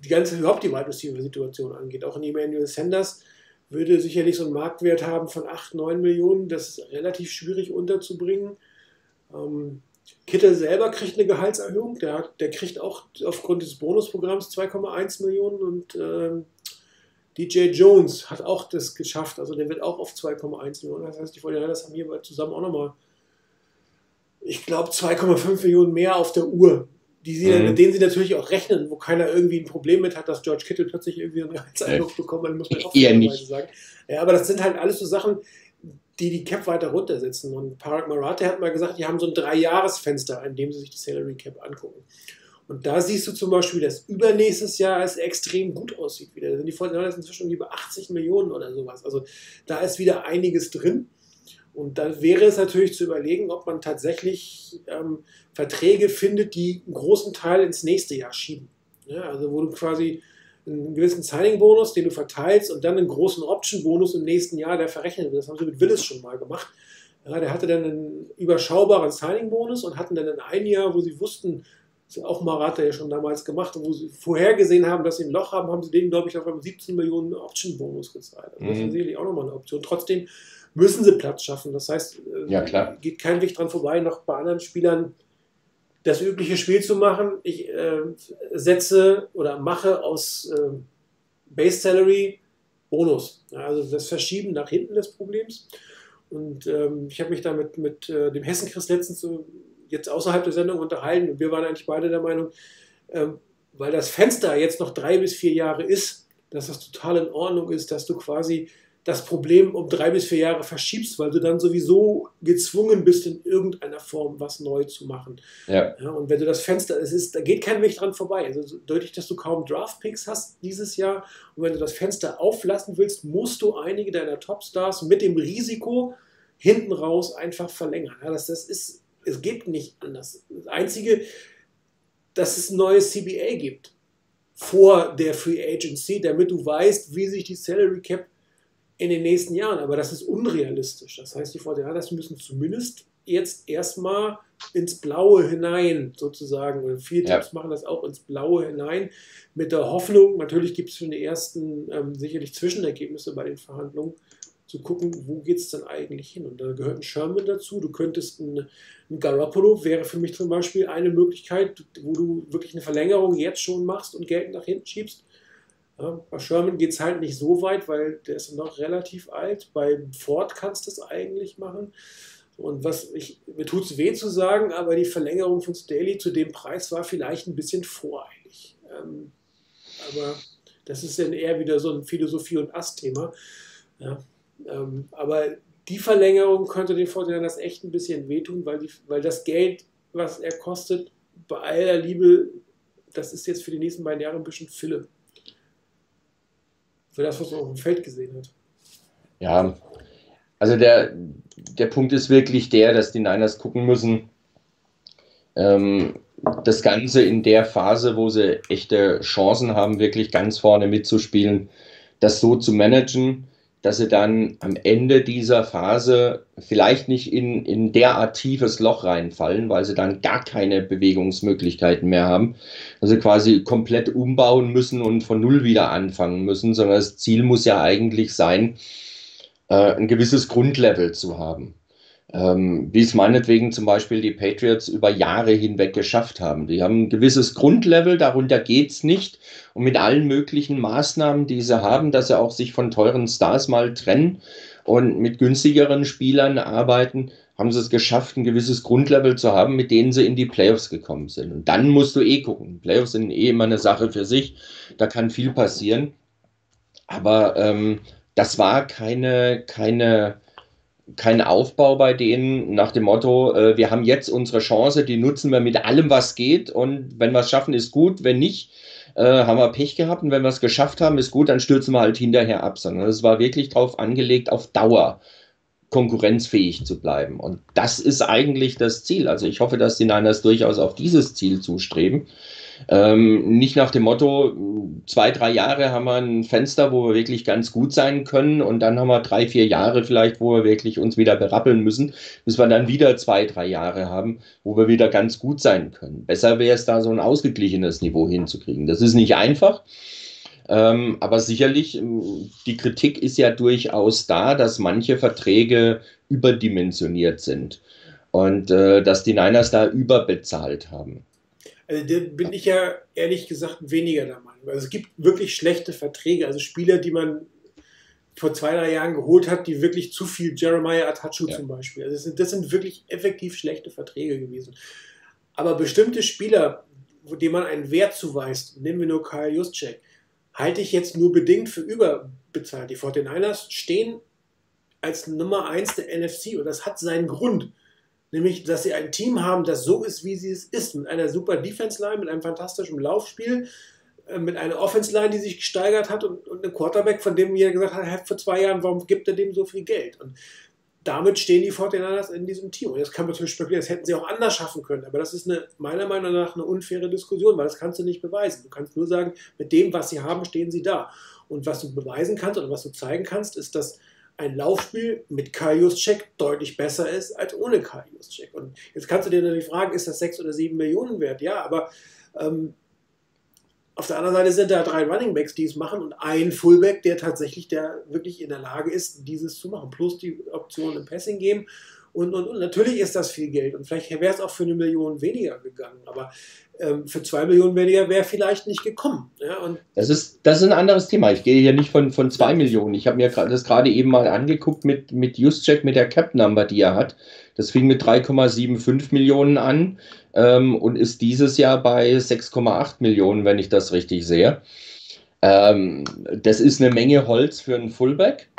die ganze, überhaupt die Wide Receiver Situation angeht. Auch in Emmanuel Sanders würde sicherlich so einen Marktwert haben von 8, 9 Millionen. Das ist relativ schwierig unterzubringen. Ähm, Kittel selber kriegt eine Gehaltserhöhung. Der, der kriegt auch aufgrund des Bonusprogramms 2,1 Millionen und ähm, DJ Jones hat auch das geschafft, also der wird auch auf 2,1 Millionen. Das heißt, die 49ers haben hier zusammen auch nochmal, ich glaube, 2,5 Millionen mehr auf der Uhr, die sie, mhm. mit denen sie natürlich auch rechnen, wo keiner irgendwie ein Problem mit hat, dass George Kittle plötzlich irgendwie einen Gehaltseindruck bekommt, dann muss man auch Eher nicht. sagen. Ja, aber das sind halt alles so Sachen, die die Cap weiter runtersetzen. Und Parag Marathi hat mal gesagt, die haben so ein Drei-Jahres-Fenster, in dem sie sich die Salary Cap angucken. Und da siehst du zum Beispiel, dass übernächstes Jahr es extrem gut aussieht wieder. Da sind die Fortinanders inzwischen über 80 Millionen oder sowas. Also da ist wieder einiges drin. Und dann wäre es natürlich zu überlegen, ob man tatsächlich ähm, Verträge findet, die einen großen Teil ins nächste Jahr schieben. Ja, also wo du quasi einen gewissen Signing-Bonus, den du verteilst und dann einen großen Option-Bonus im nächsten Jahr, der verrechnet wird. Das haben sie mit Willis schon mal gemacht. Ja, der hatte dann einen überschaubaren Signing-Bonus und hatten dann in einem Jahr, wo sie wussten, auch Marat ja schon damals gemacht, wo sie vorhergesehen haben, dass sie ein Loch haben, haben sie denen, glaube ich, auf einem 17 Millionen Option-Bonus gezahlt. Also das ist mhm. sicherlich auch nochmal eine Option. Trotzdem müssen sie Platz schaffen. Das heißt, äh, ja, geht kein Weg dran vorbei, noch bei anderen Spielern das übliche Spiel zu machen. Ich äh, setze oder mache aus äh, Base Salary Bonus. also das Verschieben nach hinten des Problems. Und ähm, ich habe mich damit mit äh, dem Hessen Chris letztens so jetzt außerhalb der Sendung unterhalten und wir waren eigentlich beide der Meinung, ähm, weil das Fenster jetzt noch drei bis vier Jahre ist, dass das total in Ordnung ist, dass du quasi das Problem um drei bis vier Jahre verschiebst, weil du dann sowieso gezwungen bist, in irgendeiner Form was neu zu machen. Ja. ja und wenn du das Fenster, es ist, da geht kein Weg dran vorbei. Also deutlich, dass du kaum Draftpicks hast dieses Jahr. Und wenn du das Fenster auflassen willst, musst du einige deiner Topstars mit dem Risiko hinten raus einfach verlängern. Ja, das, das ist, es geht nicht anders. Das Einzige, dass es ein neues CBA gibt vor der Free Agency, damit du weißt, wie sich die Salary Cap in den nächsten Jahren, aber das ist unrealistisch. Das heißt, die Fortinanders müssen zumindest jetzt erstmal ins Blaue hinein, sozusagen. Und viele ja. Teams machen das auch ins Blaue hinein, mit der Hoffnung, natürlich gibt es schon die ersten ähm, sicherlich Zwischenergebnisse bei den Verhandlungen, zu gucken, wo geht es denn eigentlich hin. Und da gehört ein Sherman dazu. Du könntest ein, ein Garoppolo, wäre für mich zum Beispiel eine Möglichkeit, wo du wirklich eine Verlängerung jetzt schon machst und Geld nach hinten schiebst. Ja, bei Sherman geht es halt nicht so weit, weil der ist noch relativ alt. Bei Ford kannst du es eigentlich machen. Und was ich, mir tut es weh zu sagen, aber die Verlängerung von Staley zu dem Preis war vielleicht ein bisschen voreilig. Ähm, aber das ist dann eher wieder so ein Philosophie- und Ass-Thema. Ja, ähm, aber die Verlängerung könnte den das echt ein bisschen wehtun, weil, die, weil das Geld, was er kostet, bei aller Liebe, das ist jetzt für die nächsten beiden Jahre ein bisschen Fille. Für das, was man auf dem Feld gesehen hat. Ja, also der, der Punkt ist wirklich der, dass die Niners gucken müssen, ähm, das Ganze in der Phase, wo sie echte Chancen haben, wirklich ganz vorne mitzuspielen, das so zu managen, dass sie dann am Ende dieser Phase vielleicht nicht in, in derart tiefes Loch reinfallen, weil sie dann gar keine Bewegungsmöglichkeiten mehr haben. Also quasi komplett umbauen müssen und von Null wieder anfangen müssen, sondern das Ziel muss ja eigentlich sein, äh, ein gewisses Grundlevel zu haben. Ähm, wie es meinetwegen zum Beispiel die Patriots über Jahre hinweg geschafft haben. Die haben ein gewisses Grundlevel, darunter geht es nicht. Und mit allen möglichen Maßnahmen, die sie haben, dass sie auch sich von teuren Stars mal trennen und mit günstigeren Spielern arbeiten, haben sie es geschafft, ein gewisses Grundlevel zu haben, mit denen sie in die Playoffs gekommen sind. Und dann musst du eh gucken. Playoffs sind eh immer eine Sache für sich. Da kann viel passieren. Aber ähm, das war keine, keine, kein Aufbau bei denen nach dem Motto, äh, wir haben jetzt unsere Chance, die nutzen wir mit allem, was geht. Und wenn wir es schaffen, ist gut, wenn nicht, äh, haben wir Pech gehabt. Und wenn wir es geschafft haben, ist gut, dann stürzen wir halt hinterher ab, sondern es war wirklich darauf angelegt, auf Dauer konkurrenzfähig zu bleiben. Und das ist eigentlich das Ziel. Also ich hoffe, dass die Niners durchaus auf dieses Ziel zustreben. Ähm, nicht nach dem Motto, zwei, drei Jahre haben wir ein Fenster, wo wir wirklich ganz gut sein können und dann haben wir drei, vier Jahre vielleicht, wo wir wirklich uns wieder berappeln müssen, bis wir dann wieder zwei, drei Jahre haben, wo wir wieder ganz gut sein können. Besser wäre es da so ein ausgeglichenes Niveau hinzukriegen. Das ist nicht einfach. Ähm, aber sicherlich, ähm, die Kritik ist ja durchaus da, dass manche Verträge überdimensioniert sind und äh, dass die Niners da überbezahlt haben. Also da bin ich ja ehrlich gesagt weniger der Meinung. Also es gibt wirklich schlechte Verträge, also Spieler, die man vor zwei, drei Jahren geholt hat, die wirklich zu viel Jeremiah Atachu ja. zum Beispiel. Also das sind, das sind wirklich effektiv schlechte Verträge gewesen. Aber bestimmte Spieler, denen man einen Wert zuweist, nehmen wir nur Kyle Juszczyk, halte ich jetzt nur bedingt für überbezahlt. Die 49ers stehen als Nummer 1 der NFC und das hat seinen Grund nämlich, dass sie ein Team haben, das so ist, wie sie es ist, mit einer super Defense-Line, mit einem fantastischen Laufspiel, äh, mit einer Offense-Line, die sich gesteigert hat und, und einem Quarterback, von dem jeder gesagt hat, vor zwei Jahren, warum gibt er dem so viel Geld? Und damit stehen die 49ers in diesem Team. Und jetzt kann man natürlich spekulieren, das hätten sie auch anders schaffen können. Aber das ist eine, meiner Meinung nach eine unfaire Diskussion, weil das kannst du nicht beweisen. Du kannst nur sagen, mit dem, was sie haben, stehen sie da. Und was du beweisen kannst oder was du zeigen kannst, ist, dass ein Laufspiel mit Kai Juszczyk deutlich besser ist als ohne Kai Juszczyk. Und jetzt kannst du dir natürlich fragen, ist das 6 oder 7 Millionen wert? Ja, aber ähm, auf der anderen Seite sind da drei Running Backs, die es machen und ein Fullback, der tatsächlich der wirklich in der Lage ist, dieses zu machen. Plus die Option im Passing Game. Und, und, und natürlich ist das viel Geld und vielleicht wäre es auch für eine Million weniger gegangen. Aber für zwei Millionen weniger wäre vielleicht nicht gekommen. Ja, das, ist, das ist ein anderes Thema. Ich gehe hier nicht von, von zwei Millionen. Ich habe mir das gerade eben mal angeguckt mit, mit Juszczyk, mit der Cap-Number, die er hat. Das fing mit 3,75 Millionen an ähm, und ist dieses Jahr bei 6,8 Millionen, wenn ich das richtig sehe. Ähm, das ist eine Menge Holz für einen Fullback.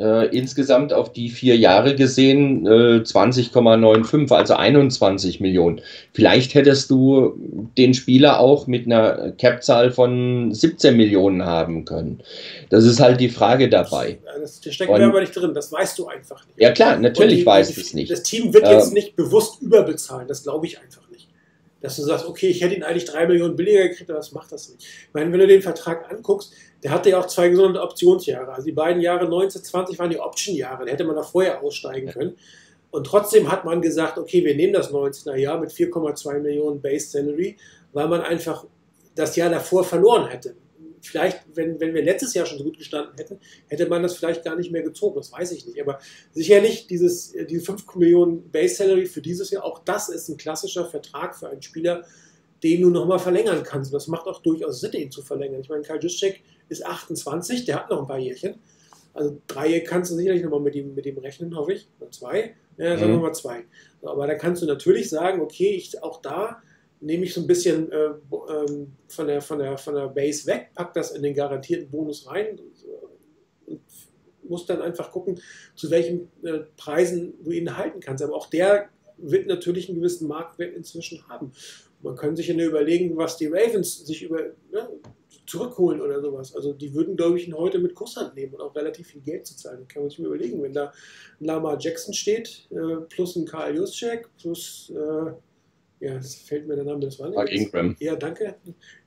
Äh, insgesamt auf die vier Jahre gesehen äh, 20,95, also 21 Millionen. Vielleicht hättest du den Spieler auch mit einer Cap-Zahl von 17 Millionen haben können. Das ist halt die Frage dabei. Das, das steckt mir aber nicht drin, das weißt du einfach nicht. Ja klar, natürlich die, weiß es nicht. Das Team wird jetzt ähm, nicht bewusst überbezahlen, das glaube ich einfach nicht. Dass du sagst, okay, ich hätte ihn eigentlich drei Millionen billiger gekriegt, aber das macht das nicht. Ich meine, wenn du den Vertrag anguckst, der hatte ja auch zwei gesunde Optionsjahre. Also die beiden Jahre 1920 waren die Option-Jahre. Da hätte man noch vorher aussteigen können. Und trotzdem hat man gesagt, okay, wir nehmen das 19er Jahr mit 4,2 Millionen Base Salary, weil man einfach das Jahr davor verloren hätte. Vielleicht, wenn, wenn wir letztes Jahr schon so gut gestanden hätten, hätte man das vielleicht gar nicht mehr gezogen. Das weiß ich nicht. Aber sicherlich dieses, diese 5 Millionen Base Salary für dieses Jahr, auch das ist ein klassischer Vertrag für einen Spieler, den du nochmal verlängern kannst. Und das macht auch durchaus Sinn, ihn zu verlängern. Ich meine, Karl Juszczyk ist 28, der hat noch ein paar Jährchen. Also drei kannst du sicherlich nochmal mit ihm, mit ihm rechnen, hoffe ich. Oder zwei. Ja, sagen wir mhm. mal zwei. Aber da kannst du natürlich sagen, okay, ich, auch da nehme ich so ein bisschen äh, ähm, von, der, von, der, von der Base weg, pack das in den garantierten Bonus rein und muss dann einfach gucken, zu welchen äh, Preisen du ihn halten kannst. Aber auch der wird natürlich einen gewissen Marktwert inzwischen haben. Man kann sich ja nur überlegen, was die Ravens sich über, ne, zurückholen oder sowas. Also die würden, glaube ich, ihn heute mit Kusshand nehmen und auch relativ viel Geld zu zahlen. Kann man sich mal überlegen, wenn da ein Lama Jackson steht, äh, plus ein Karl Juszczyk, plus, äh, ja, das fällt mir der Name, das war nicht. Mark Ingram. Ja, danke.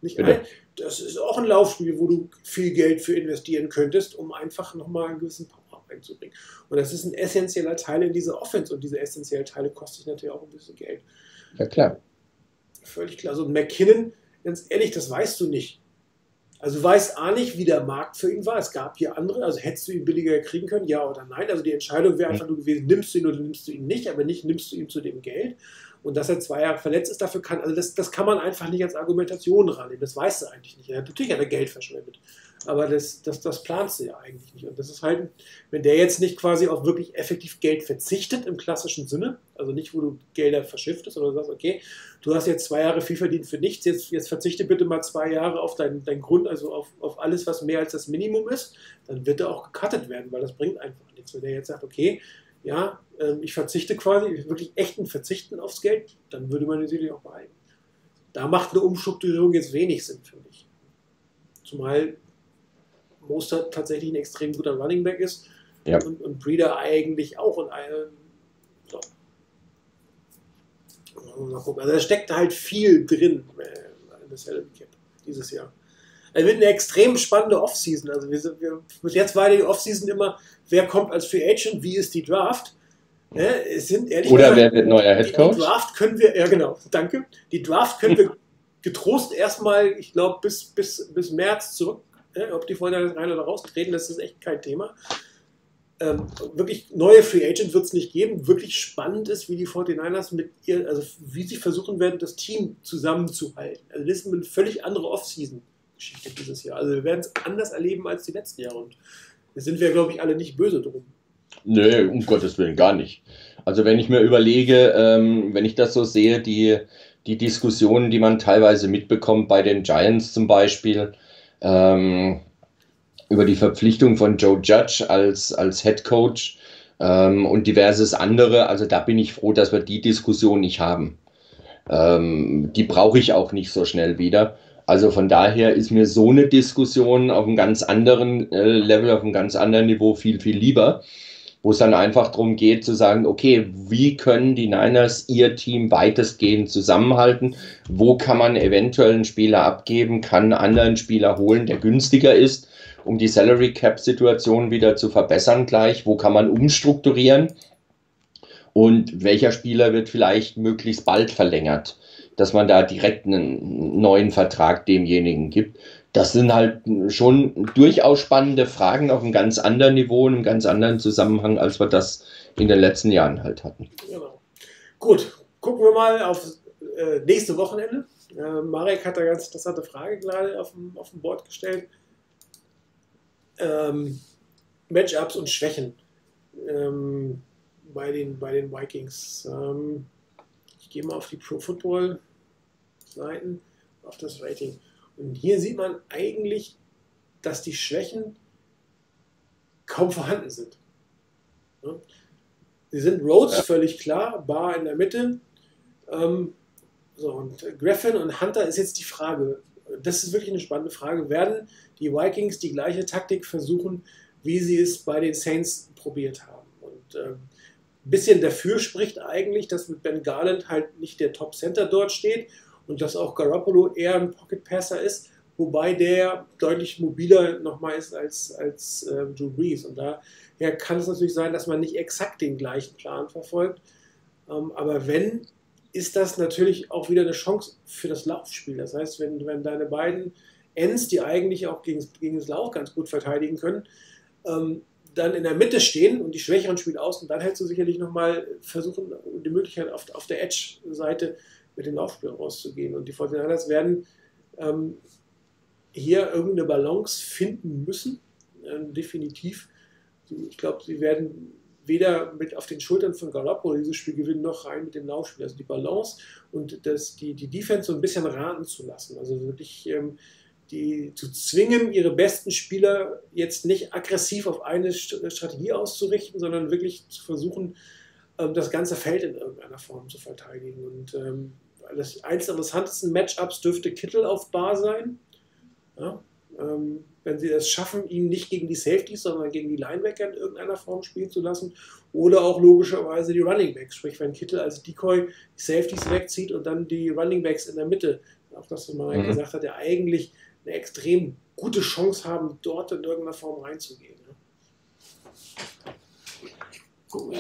Nicht ein. Das ist auch ein Laufspiel, wo du viel Geld für investieren könntest, um einfach nochmal einen gewissen Power reinzubringen. Und das ist ein essentieller Teil in dieser Offense und diese essentiellen Teile kosten natürlich auch ein bisschen Geld. Ja, klar. Völlig klar. So ein McKinnon, ganz ehrlich, das weißt du nicht. Also du weißt A nicht, wie der Markt für ihn war. Es gab hier andere, also hättest du ihn billiger kriegen können, ja oder nein. Also die Entscheidung wäre einfach nur gewesen, nimmst du ihn oder nimmst du ihn nicht, aber nicht nimmst du ihn zu dem Geld. Und dass er zwei Jahre verletzt ist, dafür kann, also das, das kann man einfach nicht als Argumentation rannehmen. Das weißt du eigentlich nicht. Er hat natürlich hat er Geld verschwendet. Aber das, das, das planst du ja eigentlich nicht. Und das ist halt, wenn der jetzt nicht quasi auf wirklich effektiv Geld verzichtet im klassischen Sinne, also nicht, wo du Gelder verschiftest, sondern du sagst, okay, du hast jetzt zwei Jahre viel verdient für nichts, jetzt, jetzt verzichte bitte mal zwei Jahre auf deinen dein Grund, also auf, auf alles, was mehr als das Minimum ist, dann wird er auch gecuttet werden, weil das bringt einfach nichts. Wenn der jetzt sagt, okay, ja, ähm, ich verzichte quasi, wirklich echten Verzichten aufs Geld, dann würde man natürlich auch behalten. Da macht eine Umstrukturierung jetzt wenig Sinn für mich. Zumal Mostert tatsächlich ein extrem guter Running Back ist ja. und, und, Breeder eigentlich auch. Und so. Mal gucken. Also da steckt halt viel drin äh, in das Salary Cap dieses Jahr. Es wird eine extrem spannende Offseason. Also wir, wir, bis jetzt war die Offseason immer, wer kommt als Free Agent, wie ist die Draft. Ne? Es sind ehrlich Oder gesagt, wer wird neuer Head Coach? Die Draft können wir, ja genau, danke. Die Draft können wir getrost erstmal, ich glaube, bis, bis, bis März zurück. Ne? Ob die vorher rein oder raustreten, das ist echt kein Thema. Ähm, wirklich neue Free Agent wird es nicht geben. Wirklich spannend ist, wie die 49ers mit ihr, also wie sie versuchen werden, das Team zusammenzuhalten. Also das ist eine völlig andere Offseason. Geschichte dieses Jahr. Also wir werden es anders erleben als die letzten Jahre und da sind wir, glaube ich, alle nicht böse drum. Nö, um Gottes Willen gar nicht. Also wenn ich mir überlege, ähm, wenn ich das so sehe, die, die Diskussionen, die man teilweise mitbekommt bei den Giants zum Beispiel, ähm, über die Verpflichtung von Joe Judge als, als Head Coach ähm, und diverses andere, also da bin ich froh, dass wir die Diskussion nicht haben. Ähm, die brauche ich auch nicht so schnell wieder. Also von daher ist mir so eine Diskussion auf einem ganz anderen äh, Level, auf einem ganz anderen Niveau viel, viel lieber, wo es dann einfach darum geht zu sagen, okay, wie können die Niners ihr Team weitestgehend zusammenhalten? Wo kann man eventuell einen Spieler abgeben, kann einen anderen Spieler holen, der günstiger ist, um die Salary Cap Situation wieder zu verbessern gleich? Wo kann man umstrukturieren? Und welcher Spieler wird vielleicht möglichst bald verlängert? Dass man da direkt einen neuen Vertrag demjenigen gibt. Das sind halt schon durchaus spannende Fragen auf einem ganz anderen Niveau, in einem ganz anderen Zusammenhang, als wir das in den letzten Jahren halt hatten. Genau. Gut, gucken wir mal auf äh, nächste Wochenende. Äh, Marek hat da ganz interessante Frage gerade auf dem, auf dem Board gestellt. Ähm, Matchups und Schwächen ähm, bei, den, bei den Vikings. Ähm, gehe mal auf die Pro Football Seiten, auf das Rating. Und hier sieht man eigentlich, dass die Schwächen kaum vorhanden sind. Ne? Sie sind Rhodes ja. völlig klar, Bar in der Mitte. Ähm, so, und Griffin und Hunter ist jetzt die Frage, das ist wirklich eine spannende Frage, werden die Vikings die gleiche Taktik versuchen, wie sie es bei den Saints probiert haben? Und äh, bisschen dafür spricht eigentlich, dass mit Ben Garland halt nicht der Top Center dort steht und dass auch Garoppolo eher ein Pocket Passer ist, wobei der deutlich mobiler nochmal ist als, als äh, Drew Brees. Und daher kann es natürlich sein, dass man nicht exakt den gleichen Plan verfolgt. Ähm, aber wenn, ist das natürlich auch wieder eine Chance für das Laufspiel. Das heißt, wenn, wenn deine beiden Ends, die eigentlich auch gegen, gegen das Lauf ganz gut verteidigen können, ähm, dann in der Mitte stehen und die Schwächeren spielen aus und dann hättest du sicherlich nochmal versuchen, die Möglichkeit auf, auf der Edge-Seite mit dem Laufspiel rauszugehen. Und die 49ers werden ähm, hier irgendeine Balance finden müssen, ähm, definitiv. Ich glaube, sie werden weder mit auf den Schultern von Garoppolo dieses Spiel gewinnen, noch rein mit dem Laufspiel. Also die Balance und das, die, die Defense so ein bisschen raten zu lassen. Also wirklich ähm, die zu zwingen, ihre besten Spieler jetzt nicht aggressiv auf eine Strategie auszurichten, sondern wirklich zu versuchen, ähm, das ganze Feld in irgendeiner Form zu verteidigen. Und ähm, das eines der interessantesten Matchups dürfte Kittel auf Bar sein. Ja, ähm, wenn sie es schaffen, ihn nicht gegen die Safeties, sondern gegen die Linebacker in irgendeiner Form spielen zu lassen. Oder auch logischerweise die Running Backs, sprich wenn Kittel als Decoy die Safeties wegzieht und dann die Running Backs in der Mitte, auch das, was man mhm. gesagt hat, der eigentlich eine extrem gute Chance haben, dort in irgendeiner Form reinzugehen.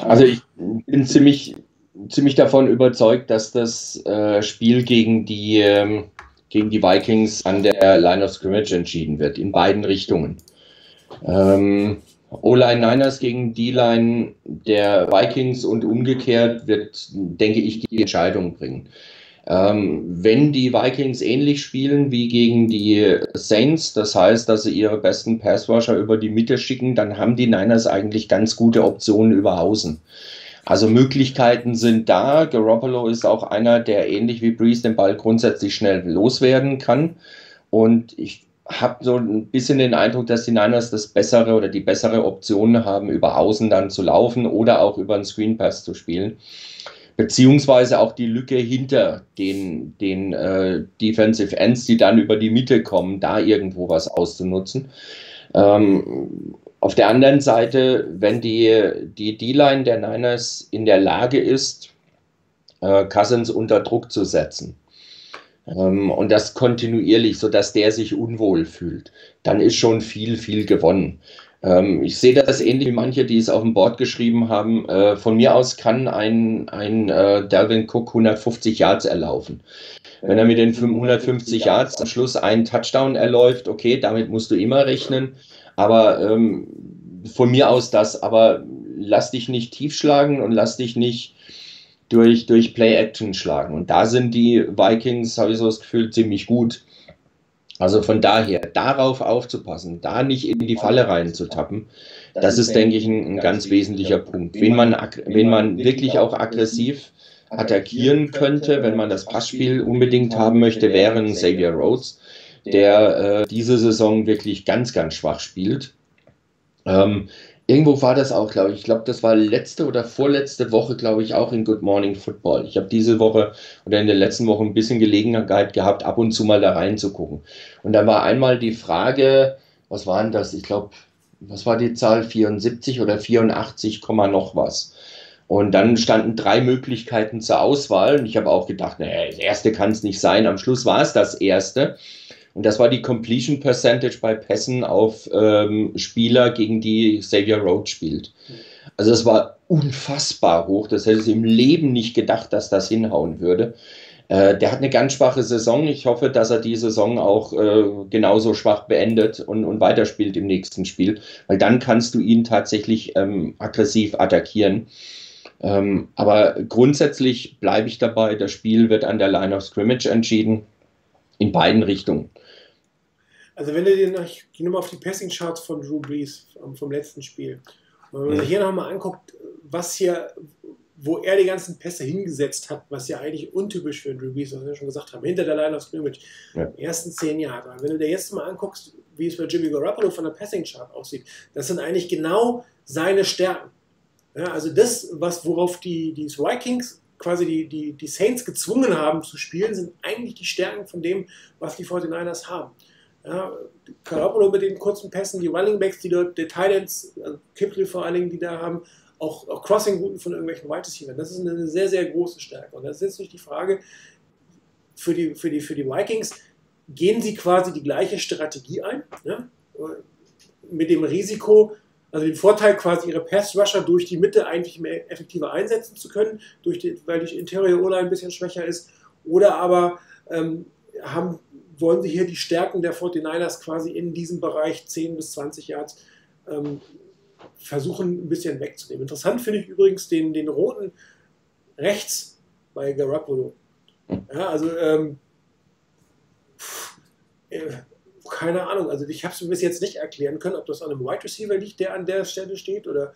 Also ich bin ziemlich, ziemlich davon überzeugt, dass das äh, Spiel gegen die ähm, gegen die Vikings an der Line of Scrimmage entschieden wird, in beiden Richtungen. Ähm, O-Line Niners gegen D-Line der Vikings und umgekehrt wird, denke ich, die Entscheidung bringen. Ähm, wenn die Vikings ähnlich spielen wie gegen die Saints, das heißt, dass sie ihre besten Passwasher über die Mitte schicken, dann haben die Niners eigentlich ganz gute Optionen über Außen. Also Möglichkeiten sind da. Garoppolo ist auch einer, der ähnlich wie Breeze den Ball grundsätzlich schnell loswerden kann. Und ich habe so ein bisschen den Eindruck, dass die Niners das bessere oder die bessere Option haben, über Außen dann zu laufen oder auch über einen Screen Pass zu spielen. Beziehungsweise auch die Lücke hinter den, den äh, Defensive Ends, die dann über die Mitte kommen, da irgendwo was auszunutzen. Ähm, auf der anderen Seite, wenn die, D-Line der Niners in der Lage ist, äh, Cousins unter Druck zu setzen, ähm, und das kontinuierlich, sodass der sich unwohl fühlt, dann ist schon viel, viel gewonnen. Ähm, ich sehe das ähnlich wie manche, die es auf dem Board geschrieben haben. Äh, von mir aus kann ein, ein äh, Dalvin Cook 150 Yards erlaufen. Wenn er mit den 150 Yards am Schluss einen Touchdown erläuft, okay, damit musst du immer rechnen. Aber ähm, von mir aus das, aber lass dich nicht tief schlagen und lass dich nicht durch, durch Play-Action schlagen. Und da sind die Vikings, habe ich so das Gefühl, ziemlich gut. Also von daher, darauf aufzupassen, da nicht in die Falle reinzutappen, das ist, denke ich, ein, ein ganz wesentlicher Punkt. Wenn man, wenn man wirklich auch aggressiv attackieren könnte, wenn man das Passspiel unbedingt haben möchte, wären Xavier Rhodes der äh, diese Saison wirklich ganz, ganz schwach spielt. Ähm, irgendwo war das auch, glaube ich. Ich glaube, das war letzte oder vorletzte Woche, glaube ich, auch in Good Morning Football. Ich habe diese Woche oder in der letzten Woche ein bisschen Gelegenheit gehabt, ab und zu mal da reinzugucken. Und da war einmal die Frage, was waren das? Ich glaube, was war die Zahl? 74 oder 84, noch was. Und dann standen drei Möglichkeiten zur Auswahl. Und ich habe auch gedacht, naja, das erste kann es nicht sein. Am Schluss war es das erste. Und das war die Completion Percentage bei Pässen auf ähm, Spieler, gegen die Xavier Rhodes spielt. Also das war unfassbar hoch. Das hätte sie im Leben nicht gedacht, dass das hinhauen würde. Äh, der hat eine ganz schwache Saison. Ich hoffe, dass er die Saison auch äh, genauso schwach beendet und, und weiterspielt im nächsten Spiel, weil dann kannst du ihn tatsächlich ähm, aggressiv attackieren. Ähm, aber grundsätzlich bleibe ich dabei, das Spiel wird an der Line of Scrimmage entschieden, in beiden Richtungen. Also wenn du dir noch, ich gehe nochmal auf die Passing-Charts von Drew Brees vom letzten Spiel. Und wenn man sich hier nochmal anguckt, was hier, wo er die ganzen Pässe hingesetzt hat, was ja eigentlich untypisch für Drew Brees, was wir schon gesagt haben, hinter der Line of Scrimmage, ja. ersten zehn Jahre. Wenn du dir jetzt mal anguckst, wie es bei Jimmy Garoppolo von der Passing-Chart aussieht, das sind eigentlich genau seine Stärken. Ja, also das, was, worauf die, die Vikings quasi die, die, die Saints gezwungen haben zu spielen, sind eigentlich die Stärken von dem, was die 49ers haben. Ja, Garoppolo mit den kurzen Pässen, die Running Backs, die dort, die Titans, also vor allen Dingen, die da haben, auch, auch Crossing-Routen von irgendwelchen Wide Receivers. Das ist eine sehr, sehr große Stärke. Und das ist jetzt nicht die Frage für die, für die, für die Vikings, gehen sie quasi die gleiche Strategie ein, ja? mit dem Risiko, also den Vorteil quasi ihre Pass-Rusher durch die Mitte eigentlich mehr effektiver einsetzen zu können, durch die, weil die Interior O-Line ein bisschen schwächer ist, oder aber ähm, haben, wollen sie hier die Stärken der 49ers quasi in diesem Bereich 10 bis 20 Yards ähm, versuchen ein bisschen wegzunehmen. Interessant finde ich übrigens den, den roten rechts bei Garoppolo. Ja, also ähm, pff, äh, keine Ahnung. Also ich habe es mir bis jetzt nicht erklären können, ob das an einem Wide Receiver liegt, der an der Stelle steht oder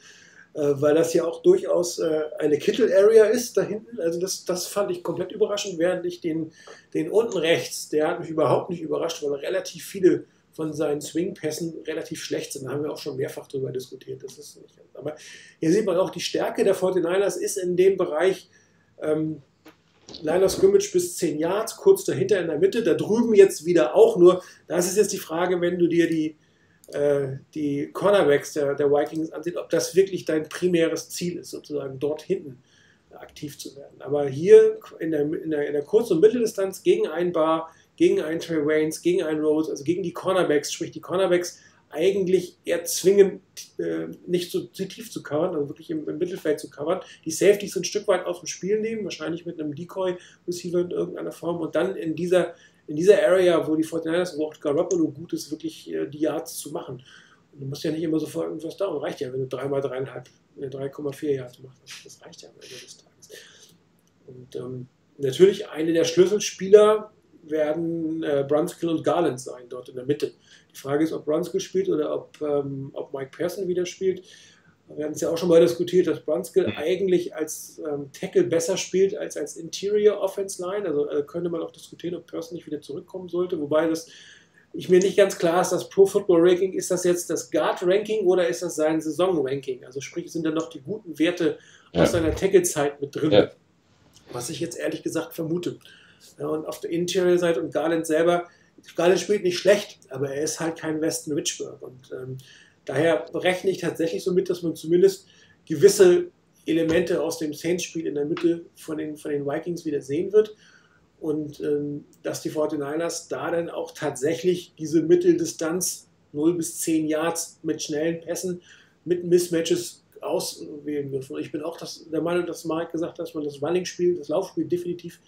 weil das ja auch durchaus äh, eine Kittel-Area ist da hinten. Also das, das fand ich komplett überraschend, während ich den, den unten rechts, der hat mich überhaupt nicht überrascht, weil relativ viele von seinen Swing-Pässen relativ schlecht sind. Da haben wir auch schon mehrfach darüber diskutiert. Das ist nicht, aber hier sieht man auch, die Stärke der 49ers ist in dem Bereich ähm, Line of Scrimmage bis 10 Yards, kurz dahinter in der Mitte, da drüben jetzt wieder auch nur. Das ist jetzt die Frage, wenn du dir die, äh, die Cornerbacks der, der Vikings ansiehst, ob das wirklich dein primäres Ziel ist, sozusagen dort hinten aktiv zu werden. Aber hier in der, in der, in der Kurz- und Mitteldistanz gegen ein Bar gegen einen Trey Waynes, gegen einen Rose, also gegen die Cornerbacks, sprich die Cornerbacks eigentlich eher zwingen, äh, nicht so tief zu covern, also wirklich im, im, Mittelfeld zu covern. Die Safeties ein Stück weit aus dem Spiel nehmen, wahrscheinlich mit einem Decoy-Receiver in irgendeiner Form und dann in dieser, in dieser Area, wo die 49ers, wo auch Garoppolo gut ist, wirklich äh, die Yards zu machen. Und du musst ja nicht immer sofort irgendwas dauern. Reicht ja, wenn du 3 mal 3,5, 3,4 Yards machst. Das reicht ja am Ende des Tages. Und ähm, natürlich eine der Schlüsselspieler werden äh, Brunskill und Garland sein, dort in der Mitte. Die Frage ist, ob Brunskill spielt oder ob, ähm, ob Mike Pearson wieder spielt. Wir hatten es ja auch schon mal diskutiert, dass Brunskill mhm. eigentlich als ähm, Tackle besser spielt als als Interior Offense Line. Also äh, könnte man auch diskutieren, ob Pearson nicht wieder zurückkommen sollte. Wobei das ich mir nicht ganz klar ist, das Pro Football Ranking, ist das jetzt das Guard Ranking oder ist das sein Saison Ranking? Also sprich, sind da noch die guten Werte ja. aus seiner Tackle-Zeit mit drin? Ja. Was ich jetzt ehrlich gesagt vermute. Ja, und auf der Interior-Seite und Garland selber, Garland spielt nicht schlecht, aber er ist halt kein Weston Richburg. Und ähm, daher rechne ich tatsächlich so mit, dass man zumindest gewisse Elemente aus dem Saints-Spiel in der Mitte von den, von den Vikings wieder sehen wird. Und ähm, dass die 49ers da dann auch tatsächlich diese Mitteldistanz 0 bis 10 Yards mit schnellen Pässen, mit Mismatches auswählen dürfen. Ich bin auch das, der Meinung, dass Mark gesagt hat, dass man das Running-Spiel, das Laufspiel definitiv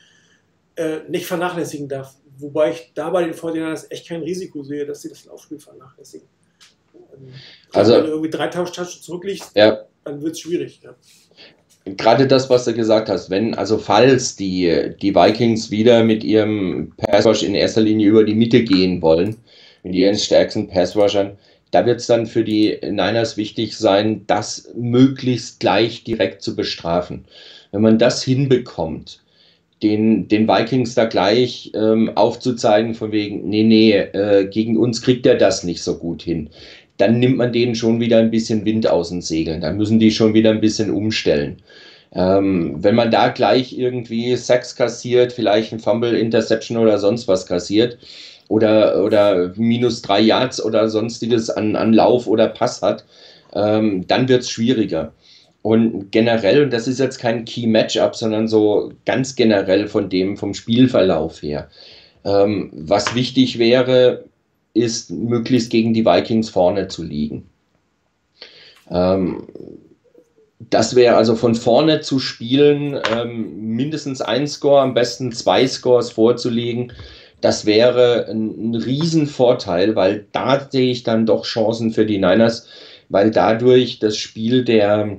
äh, nicht vernachlässigen darf. Wobei ich da bei den 49ers echt kein Risiko sehe, dass sie das Laufspiel vernachlässigen. Also, wenn du irgendwie drei Tauschtaschen zurückliegst, ja. dann wird es schwierig. Ja. Gerade das, was du gesagt hast, wenn, also falls die, die Vikings wieder mit ihrem Passwash in erster Linie über die Mitte gehen wollen, mit ihren stärksten Passwashern, da wird es dann für die Niners wichtig sein, das möglichst gleich direkt zu bestrafen. Wenn man das hinbekommt, den, den Vikings da gleich ähm, aufzuzeigen, von wegen, nee, nee, äh, gegen uns kriegt er das nicht so gut hin. Dann nimmt man denen schon wieder ein bisschen Wind aus den Segeln. Dann müssen die schon wieder ein bisschen umstellen. Ähm, wenn man da gleich irgendwie Sex kassiert, vielleicht ein Fumble, Interception oder sonst was kassiert oder, oder minus drei Yards oder sonstiges an, an Lauf oder Pass hat, ähm, dann wird es schwieriger. Und generell, und das ist jetzt kein Key-Matchup, sondern so ganz generell von dem, vom Spielverlauf her. Ähm, was wichtig wäre, ist, möglichst gegen die Vikings vorne zu liegen. Ähm, das wäre also von vorne zu spielen, ähm, mindestens ein Score, am besten zwei Scores vorzulegen. Das wäre ein, ein Riesenvorteil, weil da sehe ich dann doch Chancen für die Niners, weil dadurch das Spiel der,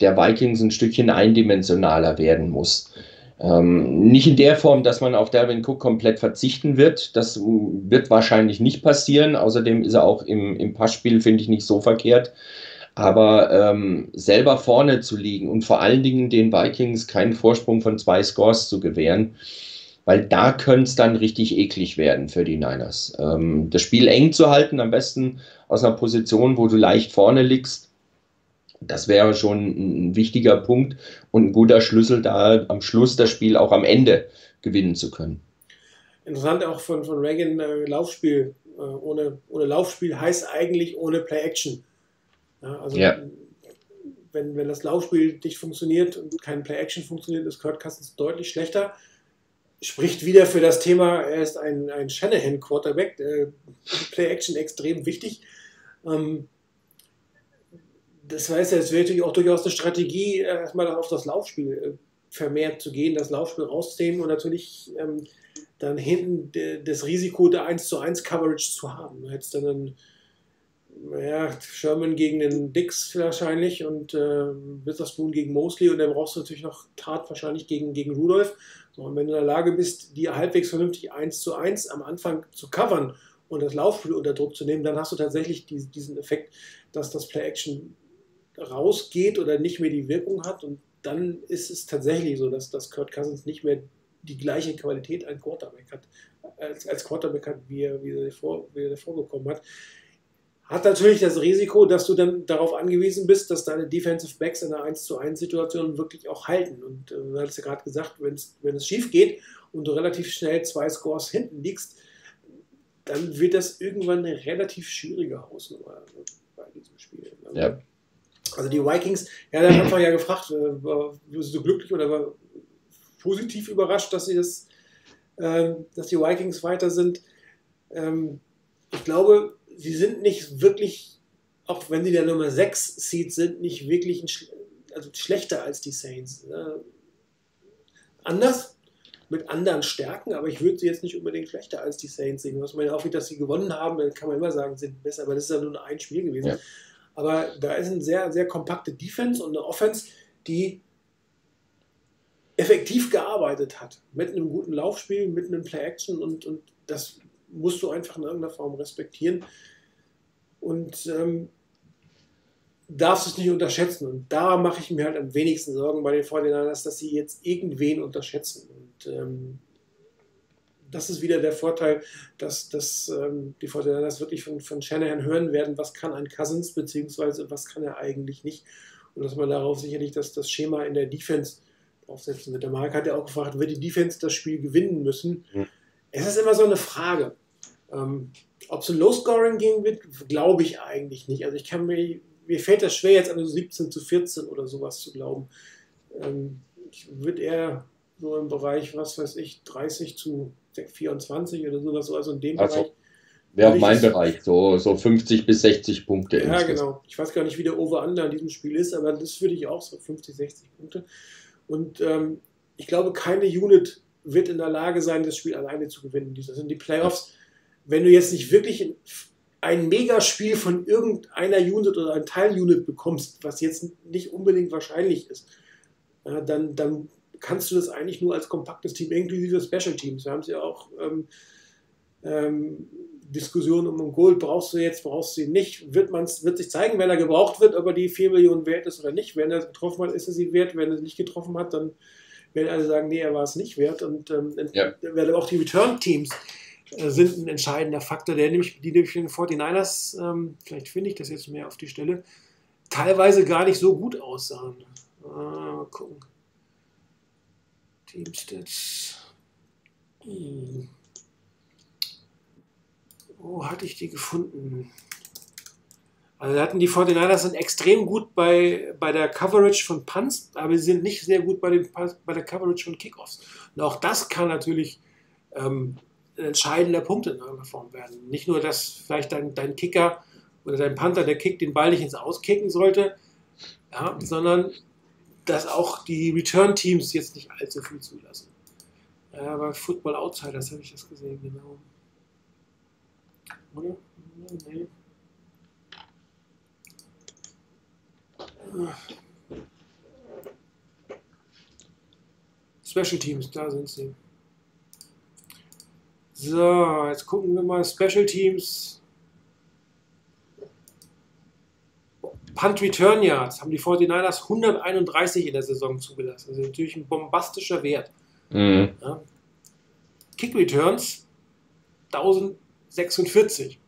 der Vikings ein Stückchen eindimensionaler werden muss. Ähm, nicht in der Form, dass man auf Dalvin Cook komplett verzichten wird. Das wird wahrscheinlich nicht passieren. Außerdem ist er auch im, im Passspiel, finde ich, nicht so verkehrt. Aber ähm, selber vorne zu liegen und vor allen Dingen den Vikings keinen Vorsprung von zwei Scores zu gewähren, weil da könnte es dann richtig eklig werden für die Niners. Ähm, das Spiel eng zu halten, am besten aus einer Position, wo du leicht vorne liegst Das wäre schon ein wichtiger Punkt und ein guter Schlüssel, da am Schluss das Spiel auch am Ende gewinnen zu können. Interessant auch von, von Reagan, äh, Laufspiel. Äh, ohne, ohne Laufspiel heißt eigentlich ohne Play-Action. Ja, also ja. Wenn, wenn das Laufspiel nicht funktioniert und kein Play-Action funktioniert, ist Kurt Cousins deutlich schlechter. Spricht wieder für das Thema, er ist ein, ein Shanahan-Quarterback. Äh, Play-Action extrem wichtig. Ähm, das heißt, es wäre natürlich auch durchaus eine Strategie, erstmal auf das Laufspiel äh, vermehrt zu gehen, das Laufspiel rauszunehmen und natürlich ähm, dann hinten das Risiko der 1 zu 1 Coverage zu haben. Du hättest dann einen, ja, Sherman gegen den Dix wahrscheinlich und äh, Witherspoon gegen Mosley und dann brauchst du natürlich noch Tat wahrscheinlich gegen, gegen Rudolph. Und wenn du in der Lage bist, die halbwegs vernünftig 1 zu 1 am Anfang zu covern und das Laufspiel unter Druck zu nehmen, dann hast du tatsächlich die, diesen Effekt, dass das Play-Action rausgeht oder nicht mehr die Wirkung hat und dann ist es tatsächlich so, dass, dass Kurt Cousins nicht mehr die gleiche Qualität ein Quarterback hat, als, als Quarterback hat, wie er, wie, er vor, wie er davor hat. Hat natürlich das Risiko, dass du dann darauf angewiesen bist, dass deine Defensive Backs in einer 1 zu 1 Situation wirklich auch halten. Und äh, du hast ja gerade gesagt, wenn es schief geht und du relativ schnell zwei Scores hinten liegst, dann wird das irgendwann eine relativ schwierige Hausnummer bei diesem Spiel. Also, ja. Also die Vikings, ja, da haben wir ja gefragt, äh, war, bist du glücklich oder war, positiv überrascht, dass sie das, ähm, dass die Vikings weiter sind. Ähm, ich glaube, sie sind nicht wirklich, auch wenn sie der Nummer 6 Seed sind, nicht wirklich ein, also schlechter als die Saints. Äh, anders, mit anderen Stärken, aber ich würde sie jetzt nicht unbedingt schlechter als die Saints sehen. Was man ja auch wieder, dass sie gewonnen haben, kann man immer sagen, sind besser, aber das ist ja nur ein Spiel gewesen. Ja. Aber da ist eine sehr, sehr kompakte Defense und eine Offense, die effektiv gearbeitet hat. Mit einem guten Laufspiel, mit einem Play-Action und, und das musst du einfach in irgendeiner Form respektieren. Und ähm, darfst es nicht unterschätzen. Und da mache ich mir halt am wenigsten Sorgen bei den 49ers, dass sie jetzt irgendwen unterschätzen. Und ähm, das ist wieder der Vorteil, dass, dass ähm, die 49ers wirklich von, von Shanahan hören werden, was kann ein Cousins, beziehungsweise was kann er eigentlich nicht. Und dass man darauf sicherlich dass das Schema in der Defense aufsetzen wird. Der Marc hat ja auch gefragt, wird die Defense das Spiel gewinnen müssen? Mhm. Es ist immer so eine Frage. Ähm, ob es ein Low-Scoring gehen wird, glaube ich eigentlich nicht. Also ich kann mir, mir fällt das schwer, jetzt an so 17 zu 14 oder sowas zu glauben. Ähm, ich würde eher so im Bereich, was weiß ich, 30 zu 24 oder sowas, also in dem also, Bereich. Wäre mein Bereich, so, so 50 bis 60 Punkte. Ja, genau. Ich weiß gar nicht, wie der Over-Under in diesem Spiel ist, aber das würde ich auch so 50, 60 Punkte. Und ähm, ich glaube, keine Unit wird in der Lage sein, das Spiel alleine zu gewinnen. Das sind die Playoffs. Wenn du jetzt nicht wirklich ein Megaspiel von irgendeiner Unit oder ein Teilunit bekommst, was jetzt nicht unbedingt wahrscheinlich ist, äh, dann, dann kannst du das eigentlich nur als kompaktes Team, inklusive Special Teams. Wir haben es ja auch ähm, ähm, Diskussion um Gold, brauchst du jetzt, brauchst du ihn nicht, wird, man's, wird sich zeigen, wenn er gebraucht wird, ob er die 4 Millionen wert ist oder nicht. Wenn er getroffen hat, ist er sie wert, wenn er sie nicht getroffen hat, dann werden alle sagen, nee, er war es nicht wert. Und ähm, ja. auch die Return-Teams äh, sind ein entscheidender Faktor, der nämlich, die nämlich den 49ers, ähm, vielleicht finde ich das jetzt mehr auf die Stelle, teilweise gar nicht so gut aussahen. Äh, mal gucken. Teamstats. Hm. Wo hatte ich die gefunden? Also hatten die 49ers sind extrem gut bei, bei der Coverage von Punts, aber sie sind nicht sehr gut bei, den, bei der Coverage von Kickoffs. Und auch das kann natürlich ähm, ein entscheidender Punkt in irgendeiner Form werden. Nicht nur, dass vielleicht dein, dein Kicker oder dein Panther, der Kick, den Ball nicht ins Auskicken sollte, ja, sondern dass auch die Return-Teams jetzt nicht allzu viel zulassen. Ja, bei Football Outsiders habe ich das gesehen, genau. Oder? Nee. Special Teams, da sind sie. So, jetzt gucken wir mal Special Teams. Punt Return Yards haben die 49ers 131 in der Saison zugelassen. Das ist natürlich ein bombastischer Wert. Mhm. Ja. Kick Returns 1000 46.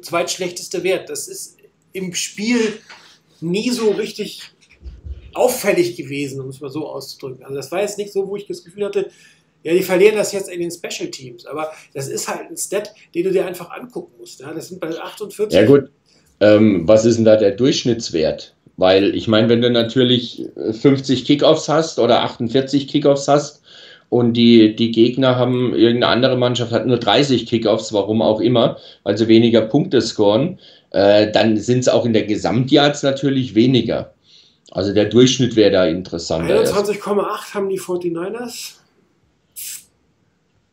Zweitschlechtester Wert. Das ist im Spiel nie so richtig auffällig gewesen, um es mal so auszudrücken. Also das war jetzt nicht so, wo ich das Gefühl hatte, ja, die verlieren das jetzt in den Special Teams, aber das ist halt ein Stat, den du dir einfach angucken musst. Ja? Das sind bei 48. Ja gut, ähm, was ist denn da der Durchschnittswert? Weil ich meine, wenn du natürlich 50 Kickoffs hast oder 48 Kickoffs hast und die, die Gegner haben, irgendeine andere Mannschaft hat nur 30 Kickoffs, warum auch immer, weil sie weniger Punkte scoren, äh, dann sind es auch in der Gesamtjahrs natürlich weniger. Also der Durchschnitt wäre da interessanter. 21,8 haben die 49ers.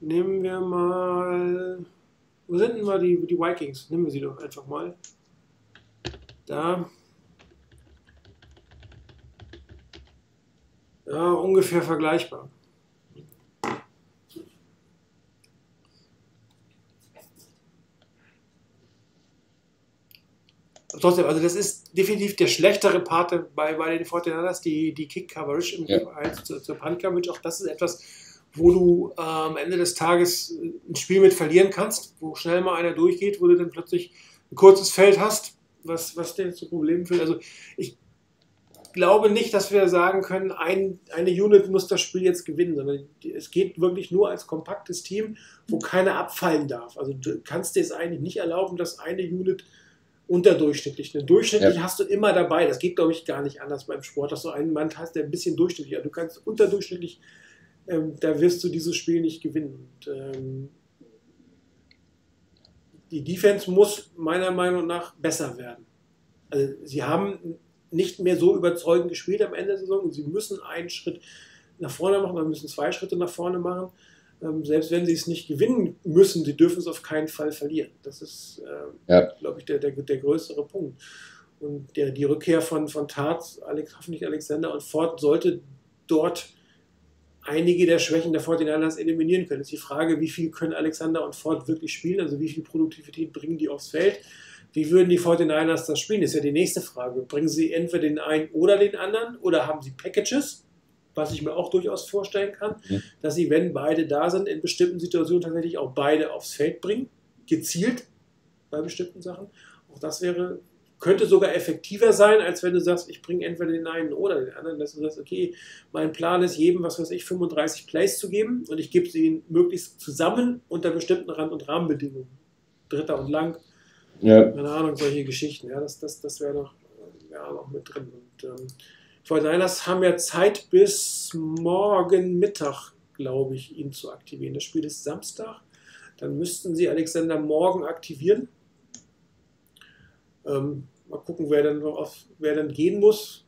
Nehmen wir mal. Wo sind denn mal die, die Vikings? Nehmen wir sie doch einfach mal. Da. Ja, ungefähr vergleichbar. Trotzdem, also das ist definitiv der schlechtere Part bei, bei den Fortinanders, die, die Kick-Coverage im ja. Vergleich zur, zur Punt-Coverage. Auch das ist etwas, wo du äh, am Ende des Tages ein Spiel mit verlieren kannst, wo schnell mal einer durchgeht, wo du dann plötzlich ein kurzes Feld hast, was, was dir zu Problemen führt. Also ich glaube nicht, dass wir sagen können, ein, eine Unit muss das Spiel jetzt gewinnen, sondern es geht wirklich nur als kompaktes Team, wo keiner abfallen darf. Also du kannst dir es eigentlich nicht erlauben, dass eine Unit unterdurchschnittlich. Eine durchschnittlich ja. hast du immer dabei. Das geht, glaube ich, gar nicht anders beim Sport, dass du einen Mann hast, der ein bisschen durchschnittlich ist. Du kannst unterdurchschnittlich, ähm, da wirst du dieses Spiel nicht gewinnen. Und, ähm, die Defense muss meiner Meinung nach besser werden. Also sie haben nicht mehr so überzeugend gespielt am Ende der Saison und sie müssen einen Schritt nach vorne machen, oder müssen zwei Schritte nach vorne machen. Ähm, selbst wenn sie es nicht gewinnen müssen, sie dürfen es auf keinen Fall verlieren. Das ist, äh, ja. glaube ich, der, der, der größere Punkt. Und der, die Rückkehr von, von Tat, Alex, hoffentlich Alexander und Ford sollte dort einige der Schwächen der 49ers eliminieren können. Es ist die Frage, wie viel können Alexander und Ford wirklich spielen, also wie viel Produktivität bringen die aufs Feld. Wie würden die 49ers das spielen? Das ist ja die nächste Frage. Bringen sie entweder den einen oder den anderen oder haben sie Packages, was ich mir auch durchaus vorstellen kann, mhm. dass sie, wenn beide da sind, in bestimmten Situationen tatsächlich auch beide aufs Feld bringen, gezielt bei bestimmten Sachen. Auch das wäre könnte sogar effektiver sein, als wenn du sagst, ich bringe entweder den einen oder den anderen, dass du sagst, okay, mein Plan ist, jedem, was weiß ich, 35 Plays zu geben und ich gebe sie möglichst zusammen unter bestimmten Rand- und Rahmenbedingungen. Dritter und lang. Ja. Keine Ahnung, solche Geschichten. Ja, das, das, das wäre noch, wär noch mit drin. Und, ähm, Fortinanders haben ja Zeit bis morgen Mittag, glaube ich, ihn zu aktivieren. Das Spiel ist Samstag. Dann müssten sie Alexander morgen aktivieren. Ähm, Mal gucken, wer dann, auf, wer dann gehen muss.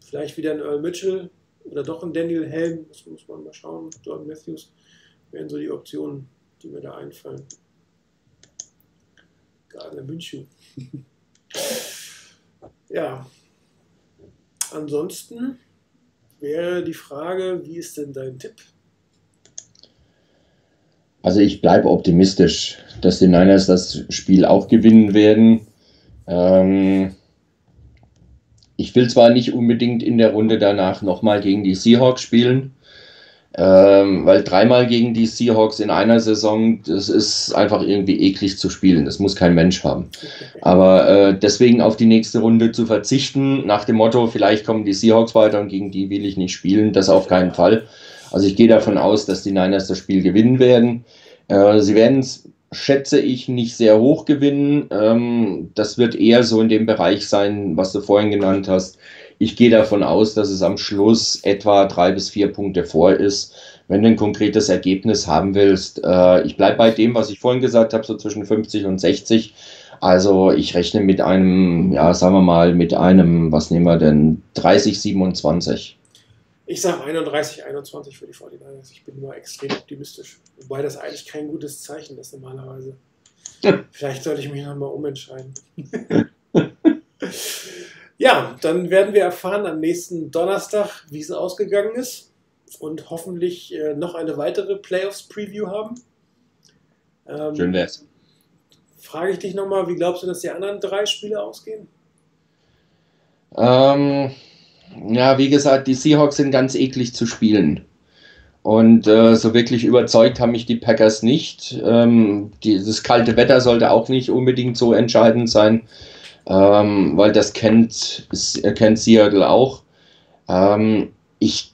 Vielleicht wieder ein Earl Mitchell oder doch ein Daniel Helm. Das muss man mal schauen. Jordan Matthews wären so die Optionen, die mir da einfallen. Gardner München. ja. Ansonsten wäre die Frage, wie ist denn dein Tipp? Also ich bleibe optimistisch, dass die Niners das Spiel auch gewinnen werden. Ähm, ich will zwar nicht unbedingt in der Runde danach nochmal gegen die Seahawks spielen, ähm, weil dreimal gegen die Seahawks in einer Saison, das ist einfach irgendwie eklig zu spielen. Das muss kein Mensch haben. Aber äh, deswegen auf die nächste Runde zu verzichten, nach dem Motto, vielleicht kommen die Seahawks weiter und gegen die will ich nicht spielen, das auf keinen Fall. Also ich gehe davon aus, dass die Niners das Spiel gewinnen werden. Äh, sie werden es schätze ich, nicht sehr hoch gewinnen. Ähm, das wird eher so in dem Bereich sein, was du vorhin genannt hast. Ich gehe davon aus, dass es am Schluss etwa drei bis vier Punkte vor ist. Wenn du ein konkretes Ergebnis haben willst, äh, ich bleibe bei dem, was ich vorhin gesagt habe, so zwischen 50 und 60. Also ich rechne mit einem, ja, sagen wir mal, mit einem, was nehmen wir denn, 30, 27. Ich sage 31, 21 für die 49ers. Ich bin nur extrem optimistisch. Wobei das eigentlich kein gutes Zeichen ist normalerweise. Vielleicht sollte ich mich nochmal umentscheiden. ja, dann werden wir erfahren am nächsten Donnerstag, wie es ausgegangen ist. Und hoffentlich äh, noch eine weitere Playoffs-Preview haben. Ähm, Schön wär's. Frage ich dich nochmal, wie glaubst du, dass die anderen drei Spiele ausgehen? Ähm ja, wie gesagt, die Seahawks sind ganz eklig zu spielen. Und äh, so wirklich überzeugt haben mich die Packers nicht. Ähm, die, das kalte Wetter sollte auch nicht unbedingt so entscheidend sein. ähm, weil das kennt, kennt Seattle auch. Ähm, ich,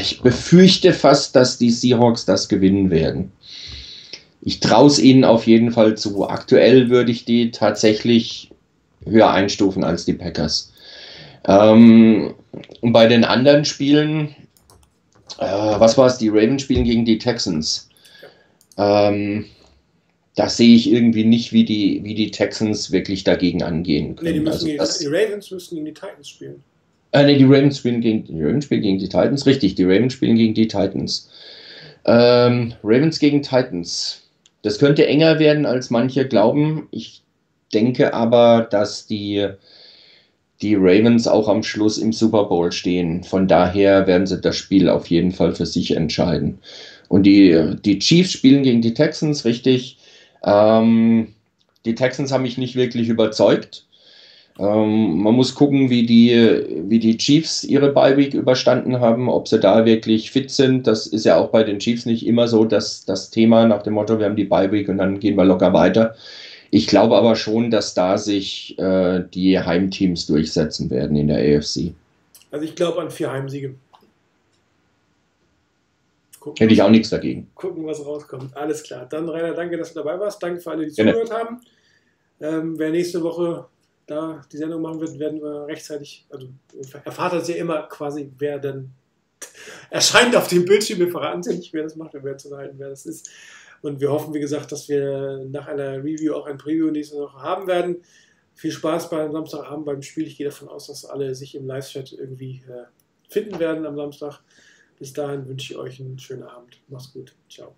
ich befürchte fast, dass die Seahawks das gewinnen werden. Ich traue es ihnen auf jeden Fall zu. Aktuell würde ich die tatsächlich höher einstufen als die Packers. Ähm, und bei den anderen Spielen, äh, was war es? Die Ravens spielen gegen die Texans. Ähm, da sehe ich irgendwie nicht, wie die, wie die Texans wirklich dagegen angehen können. Nee, die, also, gegen, das, die Ravens müssen gegen die Titans spielen. Äh, nee, die Ravens spielen gegen die Ravens spielen gegen die Titans. Richtig, die Ravens spielen gegen die Titans. Ähm, Ravens gegen Titans. Das könnte enger werden, als manche glauben. Ich denke aber, dass die, die Ravens auch am Schluss im Super Bowl stehen. Von daher werden sie das Spiel auf jeden Fall für sich entscheiden. Und die, die Chiefs spielen gegen die Texans, richtig. Ähm, die Texans haben mich nicht wirklich überzeugt. Ähm, man muss gucken, wie die, wie die Chiefs ihre Bye-Week überstanden haben, ob sie da wirklich fit sind. Das ist ja auch bei den Chiefs nicht immer so, dass das Thema nach dem Motto, wir haben die Bye-Week und dann gehen wir locker weiter. Ich glaube aber schon, dass da sich äh, die Heimteams durchsetzen werden in der AFC. Also ich glaube an vier Heimsiege. Gucken, Hätte ich auch nichts dagegen. Gucken, was rauskommt. Alles klar. Dann, Rainer, danke, dass du dabei warst. Danke für alle, die Gerne. zugehört haben. Ähm, wer nächste Woche da die Sendung machen wird, werden wir rechtzeitig, also erfahrt das ja immer quasi, wer denn erscheint auf dem Bildschirm. Wir verraten ja nicht, wer das macht, wir werden zu halten, wer das ist. Und wir hoffen, wie gesagt, dass wir nach einer Review auch ein Preview nächste Woche haben werden. Viel Spaß beim Samstagabend beim Spiel. Ich gehe davon aus, dass alle sich im Live-Chat irgendwie äh, finden werden am Samstag. Bis dahin wünsche ich euch einen schönen Abend. Macht's gut. Ciao.